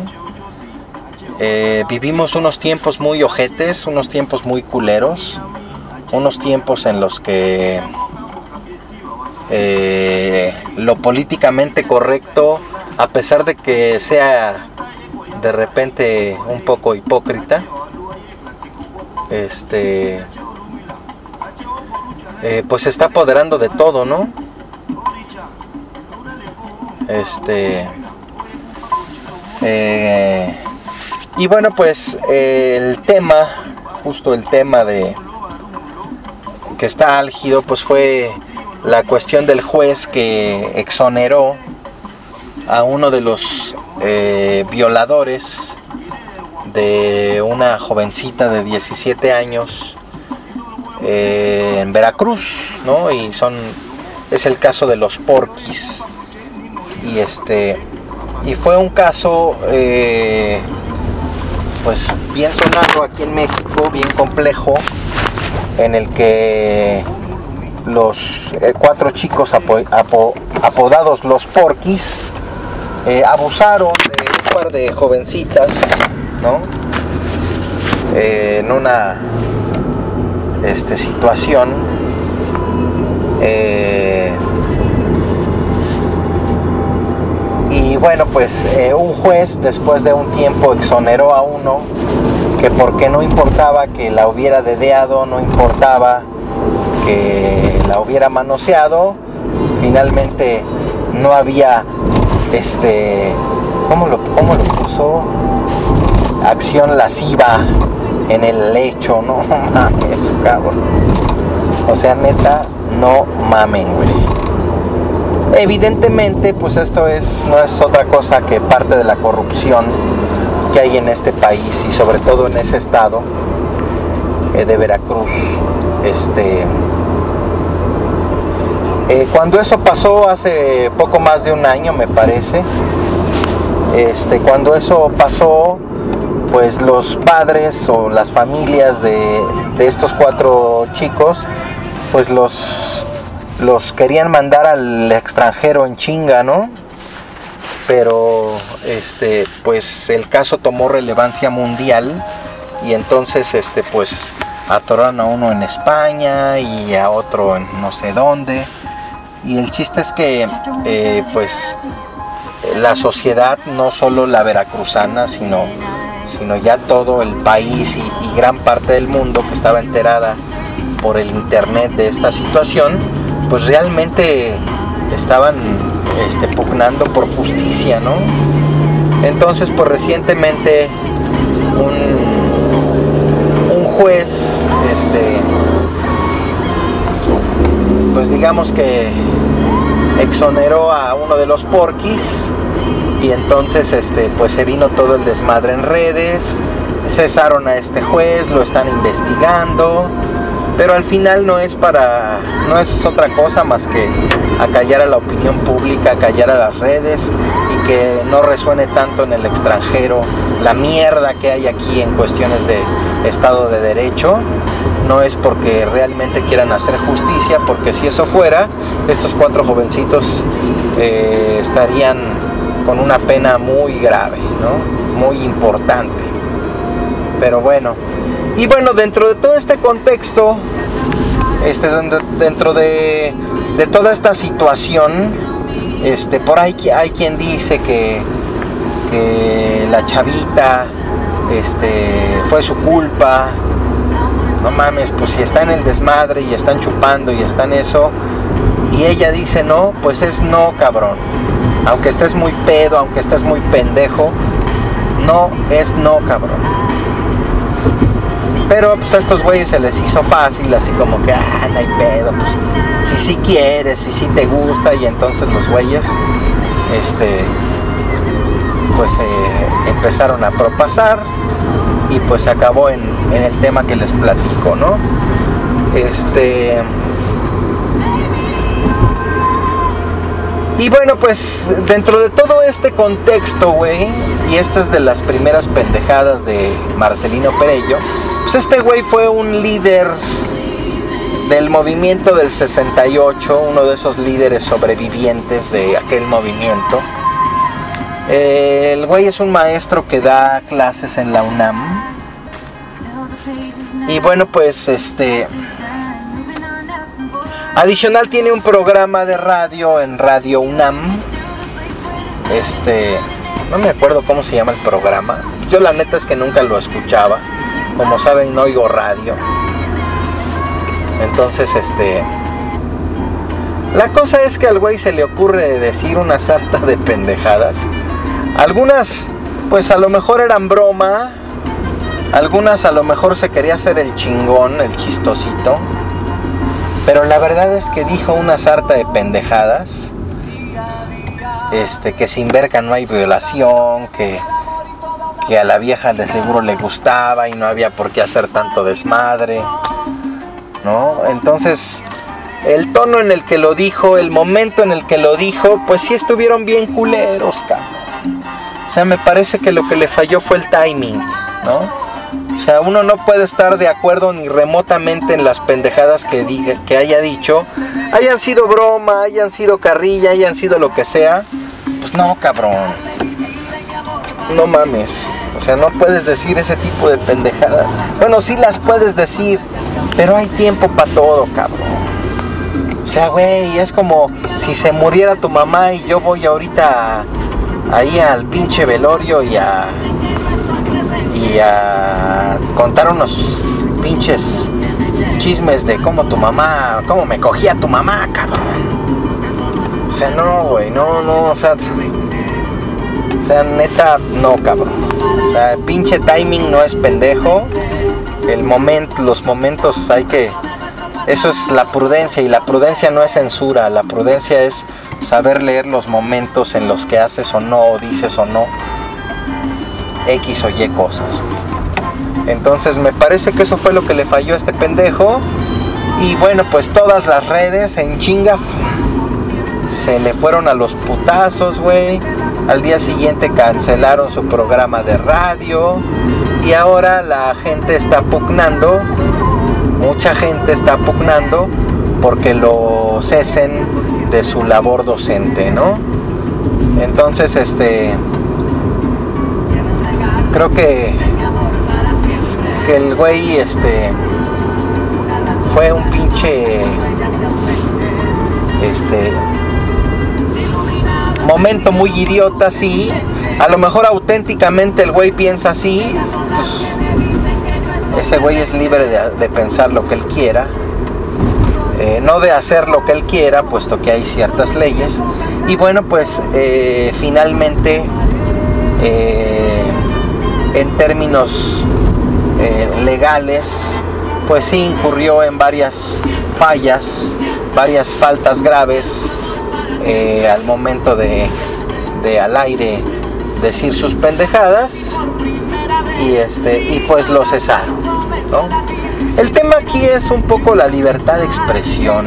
Speaker 3: Eh, vivimos unos tiempos muy ojetes, unos tiempos muy culeros unos tiempos en los que eh, lo políticamente correcto, a pesar de que sea de repente un poco hipócrita, este, eh, pues se está apoderando de todo, ¿no? Este, eh, y bueno, pues el tema, justo el tema de que está álgido pues fue la cuestión del juez que exoneró a uno de los eh, violadores de una jovencita de 17 años eh, en Veracruz, ¿no? Y son es el caso de los porquis y este y fue un caso eh, pues bien sonado aquí en México, bien complejo en el que los eh, cuatro chicos apodados los porquis abusaron de un par de jovencitas, ¿no? En una este, situación y bueno pues un juez después de un tiempo exoneró a uno que porque no importaba que la hubiera dedeado, no importaba que la hubiera manoseado, finalmente no había este ¿cómo lo, cómo lo puso? acción lasciva en el lecho, no mames, cabrón. O sea, neta, no mamen, güey. Evidentemente, pues esto es no es otra cosa que parte de la corrupción que hay en este país y sobre todo en ese estado eh, de Veracruz. Este, eh, cuando eso pasó hace poco más de un año, me parece, este, cuando eso pasó, pues los padres o las familias de, de estos cuatro chicos, pues los, los querían mandar al extranjero en chinga, ¿no? pero este, pues el caso tomó relevancia mundial y entonces este, pues atoraron a uno en España y a otro en no sé dónde. Y el chiste es que eh, pues la sociedad, no solo la veracruzana, sino, sino ya todo el país y, gran parte del mundo que estaba enterada por el internet de esta situación, pues realmente estaban este, pugnando por justicia, ¿no? Entonces, pues recientemente un, un juez, este, pues digamos que exoneró a uno de los porquis y entonces este pues se vino todo el desmadre en redes cesaron a este juez lo están investigando pero al final no es para no es otra cosa más que acallar a la opinión pública acallar a las redes y que no resuene tanto en el extranjero la mierda que hay aquí en cuestiones de estado de derecho. No es porque realmente quieran hacer justicia porque si eso fuera estos cuatro jovencitos eh, estarían con una pena muy grave ¿no? muy importante pero bueno y bueno, dentro de todo este contexto, este, dentro de, de toda esta situación, este, por ahí hay quien dice que, que la chavita este, fue su culpa. No mames, pues si está en el desmadre y están chupando y están eso, y ella dice no, pues es no, cabrón. Aunque estés muy pedo, aunque estés muy pendejo, no es no, cabrón. Pero pues a estos güeyes se les hizo fácil, así como que, ah, no hay pedo, pues si sí quieres, si sí te gusta, y entonces los güeyes, este, pues eh, empezaron a propasar y pues se acabó en, en el tema que les platico, ¿no? Este. Y bueno, pues dentro de todo este contexto, güey, y esta es de las primeras pendejadas de Marcelino Perello, pues este güey fue un líder del movimiento del 68, uno de esos líderes sobrevivientes de aquel movimiento. El güey es un maestro que da clases en la UNAM. Y bueno, pues este... Adicional tiene un programa de radio en Radio UNAM. Este... No me acuerdo cómo se llama el programa. Yo la neta es que nunca lo escuchaba. Como saben, no oigo radio. Entonces, este. La cosa es que al güey se le ocurre decir una sarta de pendejadas. Algunas, pues a lo mejor eran broma. Algunas a lo mejor se quería hacer el chingón, el chistosito. Pero la verdad es que dijo una sarta de pendejadas. Este, que sin verca no hay violación, que que a la vieja de seguro le gustaba y no había por qué hacer tanto desmadre, ¿no? Entonces, el tono en el que lo dijo, el momento en el que lo dijo, pues sí estuvieron bien culeros, cabrón. O sea, me parece que lo que le falló fue el timing, ¿no? O sea, uno no puede estar de acuerdo ni remotamente en las pendejadas que, diga, que haya dicho, hayan sido broma, hayan sido carrilla, hayan sido lo que sea. Pues no, cabrón no mames. O sea, no puedes decir ese tipo de pendejadas. Bueno, sí las puedes decir, pero hay tiempo para todo, cabrón. O sea, güey, es como si se muriera tu mamá y yo voy ahorita ahí al pinche velorio y a y a contar unos pinches chismes de cómo tu mamá, cómo me cogía tu mamá, cabrón. O sea, no, güey, no, no, o sea, o sea, neta, no, cabrón. O sea, pinche timing no es pendejo. El momento, los momentos hay que. Eso es la prudencia y la prudencia no es censura. La prudencia es saber leer los momentos en los que haces o no, o dices o no X o Y cosas. Entonces me parece que eso fue lo que le falló a este pendejo. Y bueno, pues todas las redes en chinga se le fueron a los putazos, güey. Al día siguiente cancelaron su programa de radio y ahora la gente está pugnando, mucha gente está pugnando porque lo cesen de su labor docente, ¿no? Entonces, este, creo que, que el güey, este, fue un pinche, este, momento muy idiota, sí. A lo mejor auténticamente el güey piensa así, pues ese güey es libre de, pensar lo que él quiera. Eh, no de hacer lo que él quiera, puesto que hay ciertas leyes. Y bueno, pues eh, finalmente, eh, en términos legales, pues sí incurrió en varias fallas, varias faltas graves al momento de, al aire decir sus pendejadas y este y pues lo cesaron. El tema aquí es un poco la libertad de expresión.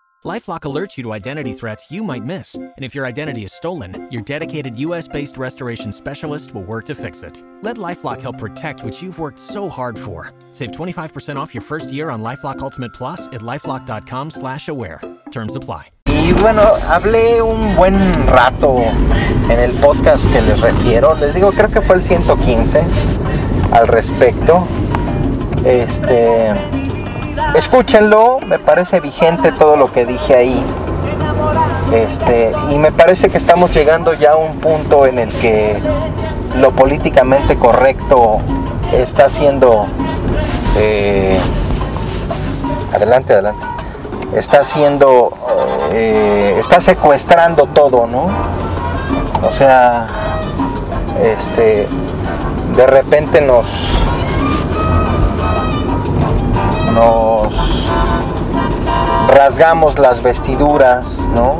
Speaker 5: LifeLock alerts you to identity threats you might miss, and if your identity is stolen, your dedicated U.S.-based restoration specialist will work to fix it. Let LifeLock help protect what you've worked so hard for. Save 25% off your first year on LifeLock Ultimate Plus at lifeLock.com/slash-aware. Terms apply.
Speaker 3: Y bueno, hablé un buen rato en el podcast que les refiero. Les digo, creo que fue el 115 al respecto. Este escúchenlo, me parece vigente todo lo que dije ahí. Este, y me parece que estamos llegando ya a un punto en el que lo políticamente correcto está siendo eh, adelante, adelante. Está siendo eh, está secuestrando todo, ¿no? O sea, este de repente nos nos rasgamos las vestiduras, ¿no?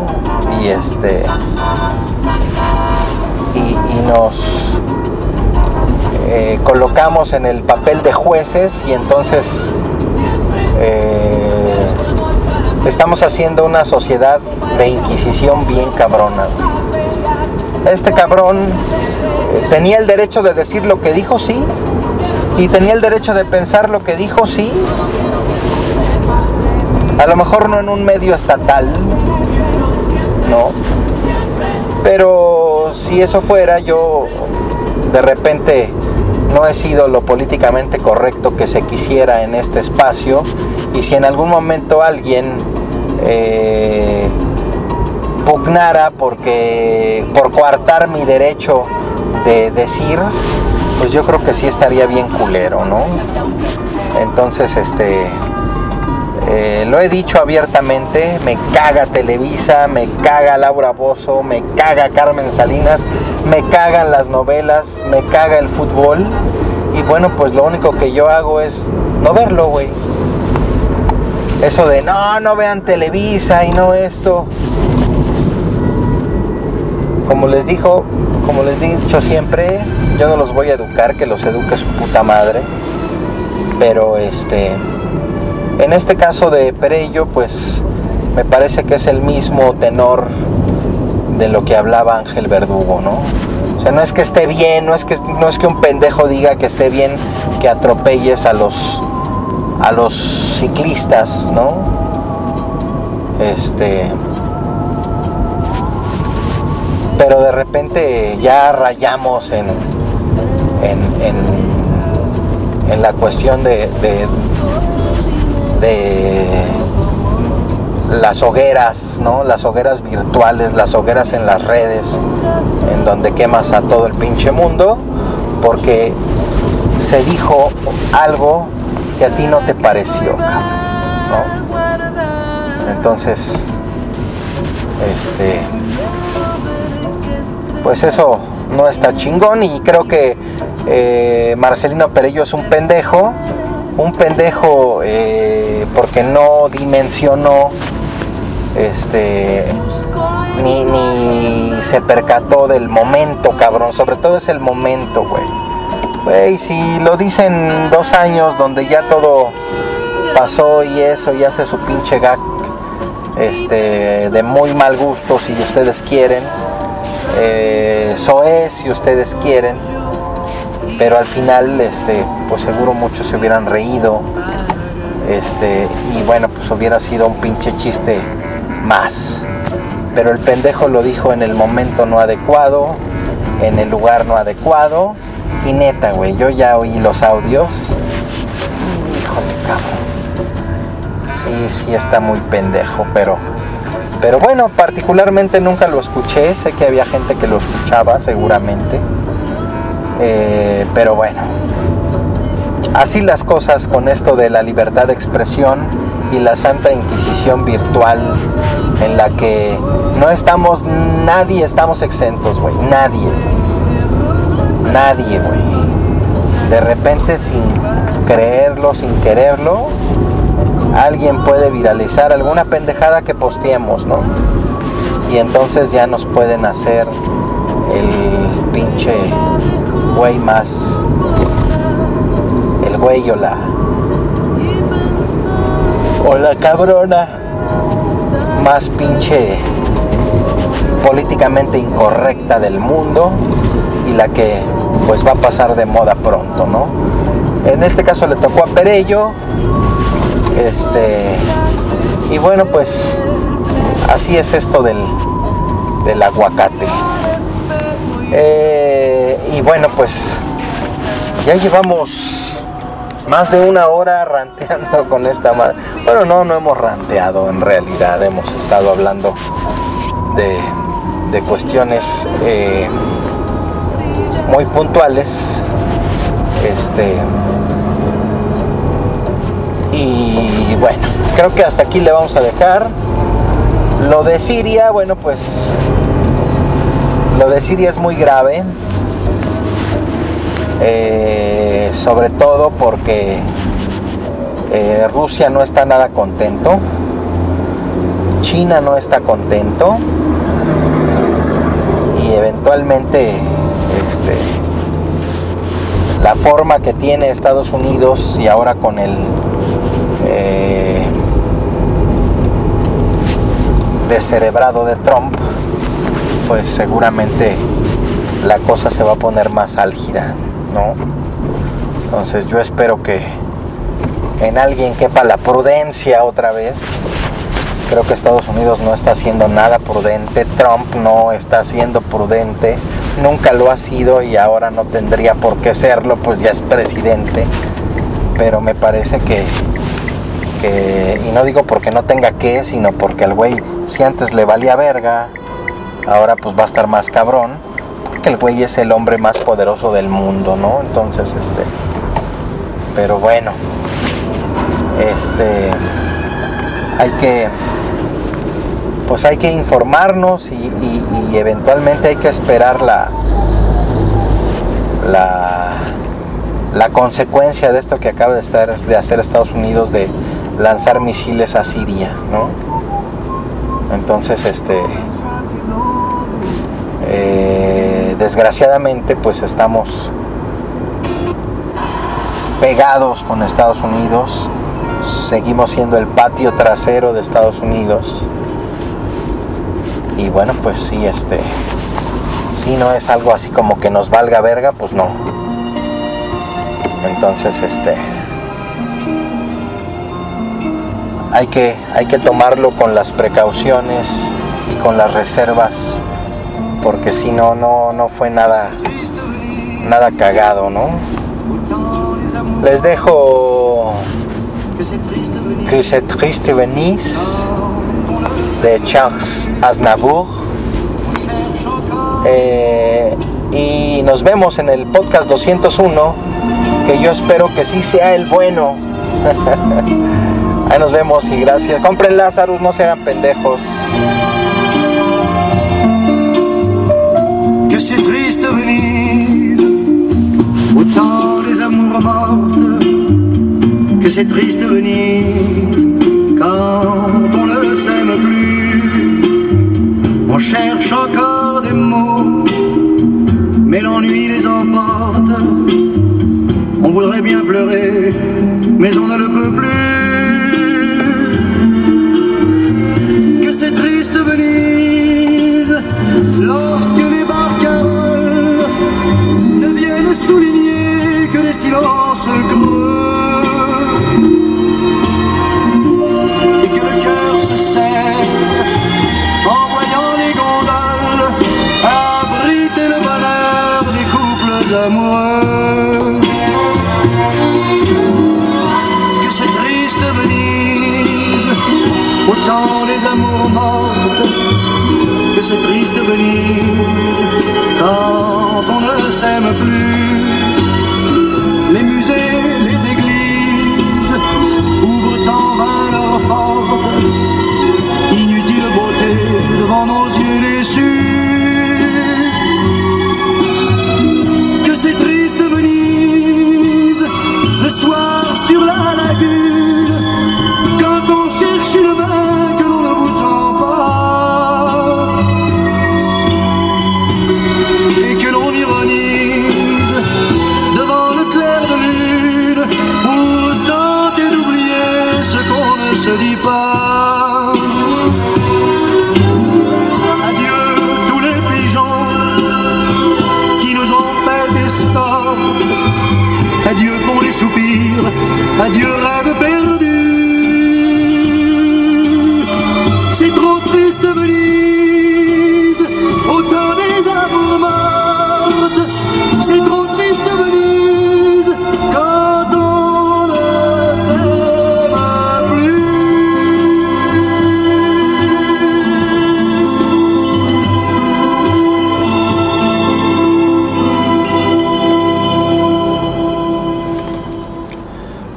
Speaker 3: Y este y, nos eh, colocamos en el papel de jueces y entonces eh, estamos haciendo una sociedad de inquisición bien cabrona. Este cabrón eh, tenía el derecho de decir lo que dijo, sí, y tenía el derecho de pensar lo que dijo, sí. A lo mejor no en un medio estatal, no. Pero si eso fuera, yo de repente no he sido lo políticamente correcto que se quisiera en este espacio. Y si en algún momento alguien eh, pugnara porque por coartar mi derecho de decir, pues yo creo que sí estaría bien culero, ¿no? Entonces, este, eh, lo he dicho abiertamente, me caga Televisa, me caga Laura Bozo, me caga Carmen Salinas, me cagan las novelas, me caga el fútbol. Y bueno, pues lo único que yo hago es no verlo, güey. Eso de no, no vean Televisa y no esto. Como les dijo, como les he dicho siempre, yo no los voy a educar, que los eduque su puta madre. Pero este, en este caso de Perello, pues me parece que es el mismo tenor de lo que hablaba Ángel Verdugo, ¿no? O sea, no es que esté bien, no es que, no es que un pendejo diga que esté bien que atropelles a los, a los ciclistas, ¿no? Este. Pero de repente ya rayamos en, en, en, la cuestión de, de las hogueras, ¿no? Las hogueras virtuales, las hogueras en las redes, en donde quemas a todo el pinche mundo, porque se dijo algo que a ti no te pareció, ¿no? Entonces, este, pues eso no está chingón y creo que eh, Marcelino Perello es un pendejo, un pendejo eh, porque no dimensionó este ni, ni se percató del momento, cabrón. Sobre todo es el momento, güey. Güey, si lo dicen dos años donde ya todo pasó y eso y hace su pinche gag este, de muy mal gusto si ustedes quieren. Eh, eso es si ustedes quieren. Pero al final, este, pues seguro muchos se hubieran reído. Este, y bueno, pues hubiera sido un pinche chiste más. Pero el pendejo lo dijo en el momento no adecuado, en el lugar no adecuado. Y neta, güey, yo ya oí los audios. Híjole, cabrón. Sí, sí está muy pendejo, pero pero bueno, particularmente nunca lo escuché, sé que había gente que lo escuchaba seguramente, eh, pero bueno, así las cosas con esto de la libertad de expresión y la Santa Inquisición virtual en la que no estamos, nadie estamos exentos, güey, nadie, nadie, güey. De repente sin creerlo, sin quererlo, alguien puede viralizar alguna pendejada que posteemos, ¿no? Y entonces ya nos pueden hacer el pinche güey más. El güey o la. O la cabrona más pinche políticamente incorrecta del mundo y la que pues va a pasar de moda pronto, ¿no? En este caso le tocó a Perello, este, y bueno, pues así es esto del, del aguacate. Eh, y bueno, pues ya llevamos más de una hora ranteando con esta madre. Bueno, no, no hemos ranteado en realidad, hemos estado hablando de, de cuestiones eh, muy puntuales. Este, y bueno, creo que hasta aquí le vamos a dejar. Lo de Siria, bueno, pues lo de Siria es muy grave. Eh, sobre todo porque eh, Rusia no está nada contento. China no está contento. Y eventualmente este, la forma que tiene Estados Unidos y ahora con el eh, descerebrado de Trump, pues seguramente la cosa se va a poner más álgida, ¿no? Entonces yo espero que en alguien quepa la prudencia otra vez. Creo que Estados Unidos no está haciendo nada prudente, Trump no está siendo prudente, nunca lo ha sido y ahora no tendría por qué serlo, pues ya es presidente. Pero me parece que y no digo porque no tenga que, sino porque al güey, si antes le valía verga, ahora pues va a estar más cabrón, porque el güey es el hombre más poderoso del mundo, ¿no? Entonces, este, pero bueno, este, hay que, pues hay que informarnos y, eventualmente hay que esperar la, la, la consecuencia de esto que acaba de estar de hacer Estados Unidos de lanzar misiles a Siria, ¿no? Entonces, este, desgraciadamente, pues estamos pegados con Estados Unidos, seguimos siendo el patio trasero de Estados Unidos. Y bueno, pues sí, este, si no es algo así como que nos valga verga, pues no. Entonces, este, hay que, hay que tomarlo con las precauciones y con las reservas, porque si no, no, no fue nada, nada cagado, ¿no? Les dejo que se triste venís de Charles Aznavour. Eh, y nos vemos en el podcast 201, que yo espero que sí sea el bueno. Ahí nos vemos y gracias. Compren Lazarus, no sean pendejos.
Speaker 2: Que c'est triste Venise, autant les amours mortes, que c'est triste Venise, quand on ne s'aime plus, on cherche encore des mots, mais l'ennui les emporte, on voudrait bien pleurer, mais on ne le peut plus. Que c'est triste Venise, lorsque les adieu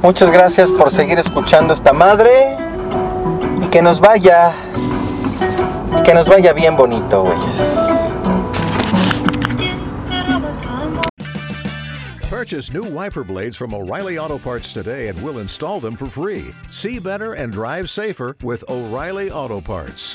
Speaker 3: Muchas gracias por seguir escuchando esta madre. Y que nos vaya. Y que nos vaya bien bonito, güeyes.
Speaker 6: Purchase new wiper blades from O'Reilly Auto Parts today and we'll install them for free. See better and drive safer with
Speaker 7: O'Reilly Auto Parts.